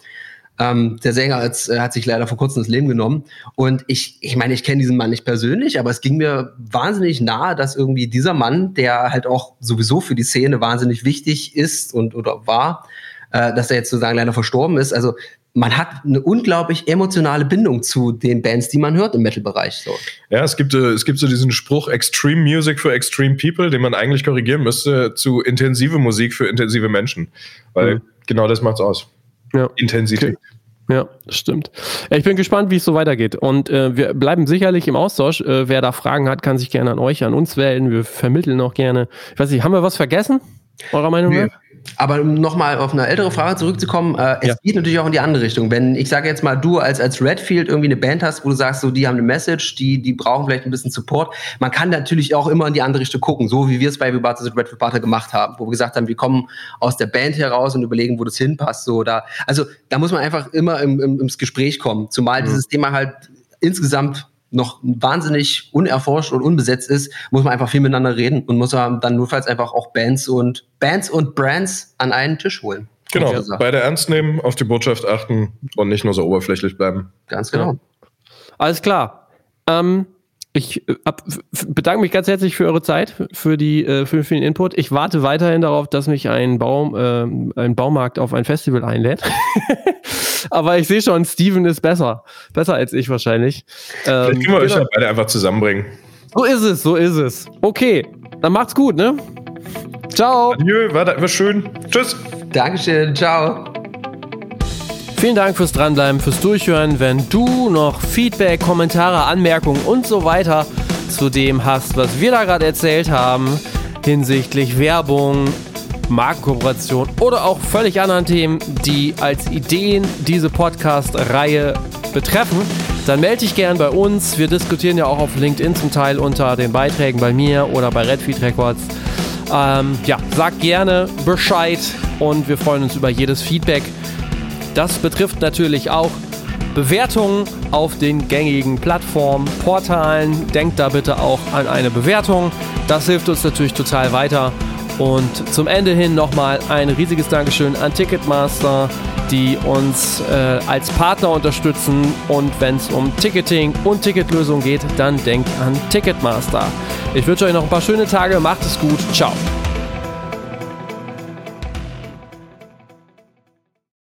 Ähm, der Sänger hat, äh, hat sich leider vor kurzem das Leben genommen. Und ich, ich meine, ich kenne diesen Mann nicht persönlich, aber es ging mir wahnsinnig nahe, dass irgendwie dieser Mann, der halt auch sowieso für die Szene wahnsinnig wichtig ist und oder war, äh, dass er jetzt sozusagen leider verstorben ist. Also man hat eine unglaublich emotionale Bindung zu den Bands, die man hört im Metal-Bereich. So. Ja, es gibt, äh, es gibt so diesen Spruch Extreme Music for Extreme People, den man eigentlich korrigieren müsste zu intensive Musik für intensive Menschen. Weil mhm. genau das macht's aus. Ja. Intensität. Okay. Ja, das stimmt. Ich bin gespannt, wie es so weitergeht. Und äh, wir bleiben sicherlich im Austausch. Äh, wer da Fragen hat, kann sich gerne an euch, an uns wählen. Wir vermitteln auch gerne. Ich weiß nicht, haben wir was vergessen? Eurer Meinung nach? Aber um nochmal auf eine ältere Frage zurückzukommen, äh, es ja. geht natürlich auch in die andere Richtung. Wenn ich sage jetzt mal, du als, als Redfield irgendwie eine Band hast, wo du sagst, so die haben eine Message, die, die brauchen vielleicht ein bisschen Support. Man kann natürlich auch immer in die andere Richtung gucken, so wie wir es bei Vibrato Redfield Partner gemacht haben, wo wir gesagt haben, wir kommen aus der Band heraus und überlegen, wo das hinpasst. So, da, also da muss man einfach immer im, im, ins Gespräch kommen. Zumal mhm. dieses Thema halt insgesamt noch wahnsinnig unerforscht und unbesetzt ist, muss man einfach viel miteinander reden und muss man dann notfalls einfach auch Bands und Bands und Brands an einen Tisch holen. Genau, beide ernst nehmen, auf die Botschaft achten und nicht nur so oberflächlich bleiben. Ganz genau. Ja. Alles klar. Ähm, ich äh, ab, bedanke mich ganz herzlich für eure Zeit, für, die, äh, für, für den Input. Ich warte weiterhin darauf, dass mich ein, Baum, äh, ein Baumarkt auf ein Festival einlädt. Aber ich sehe schon, Steven ist besser. Besser als ich wahrscheinlich. Ähm, Vielleicht können wir euch ja beide einfach zusammenbringen. So ist es, so ist es. Okay, dann macht's gut, ne? Ciao. Adieu, war, war schön. Tschüss. Dankeschön, ciao. Vielen Dank fürs Dranbleiben, fürs Durchhören. Wenn du noch Feedback, Kommentare, Anmerkungen und so weiter zu dem hast, was wir da gerade erzählt haben, hinsichtlich Werbung, Markenkooperation oder auch völlig anderen Themen, die als Ideen diese Podcast-Reihe betreffen, dann melde dich gern bei uns. Wir diskutieren ja auch auf LinkedIn zum Teil unter den Beiträgen bei mir oder bei Redfeed Records. Ähm, ja, sag gerne Bescheid und wir freuen uns über jedes Feedback. Das betrifft natürlich auch Bewertungen auf den gängigen Plattformen, Portalen. Denkt da bitte auch an eine Bewertung. Das hilft uns natürlich total weiter. Und zum Ende hin nochmal ein riesiges Dankeschön an Ticketmaster, die uns äh, als Partner unterstützen. Und wenn es um Ticketing und Ticketlösung geht, dann denkt an Ticketmaster. Ich wünsche euch noch ein paar schöne Tage. Macht es gut. Ciao.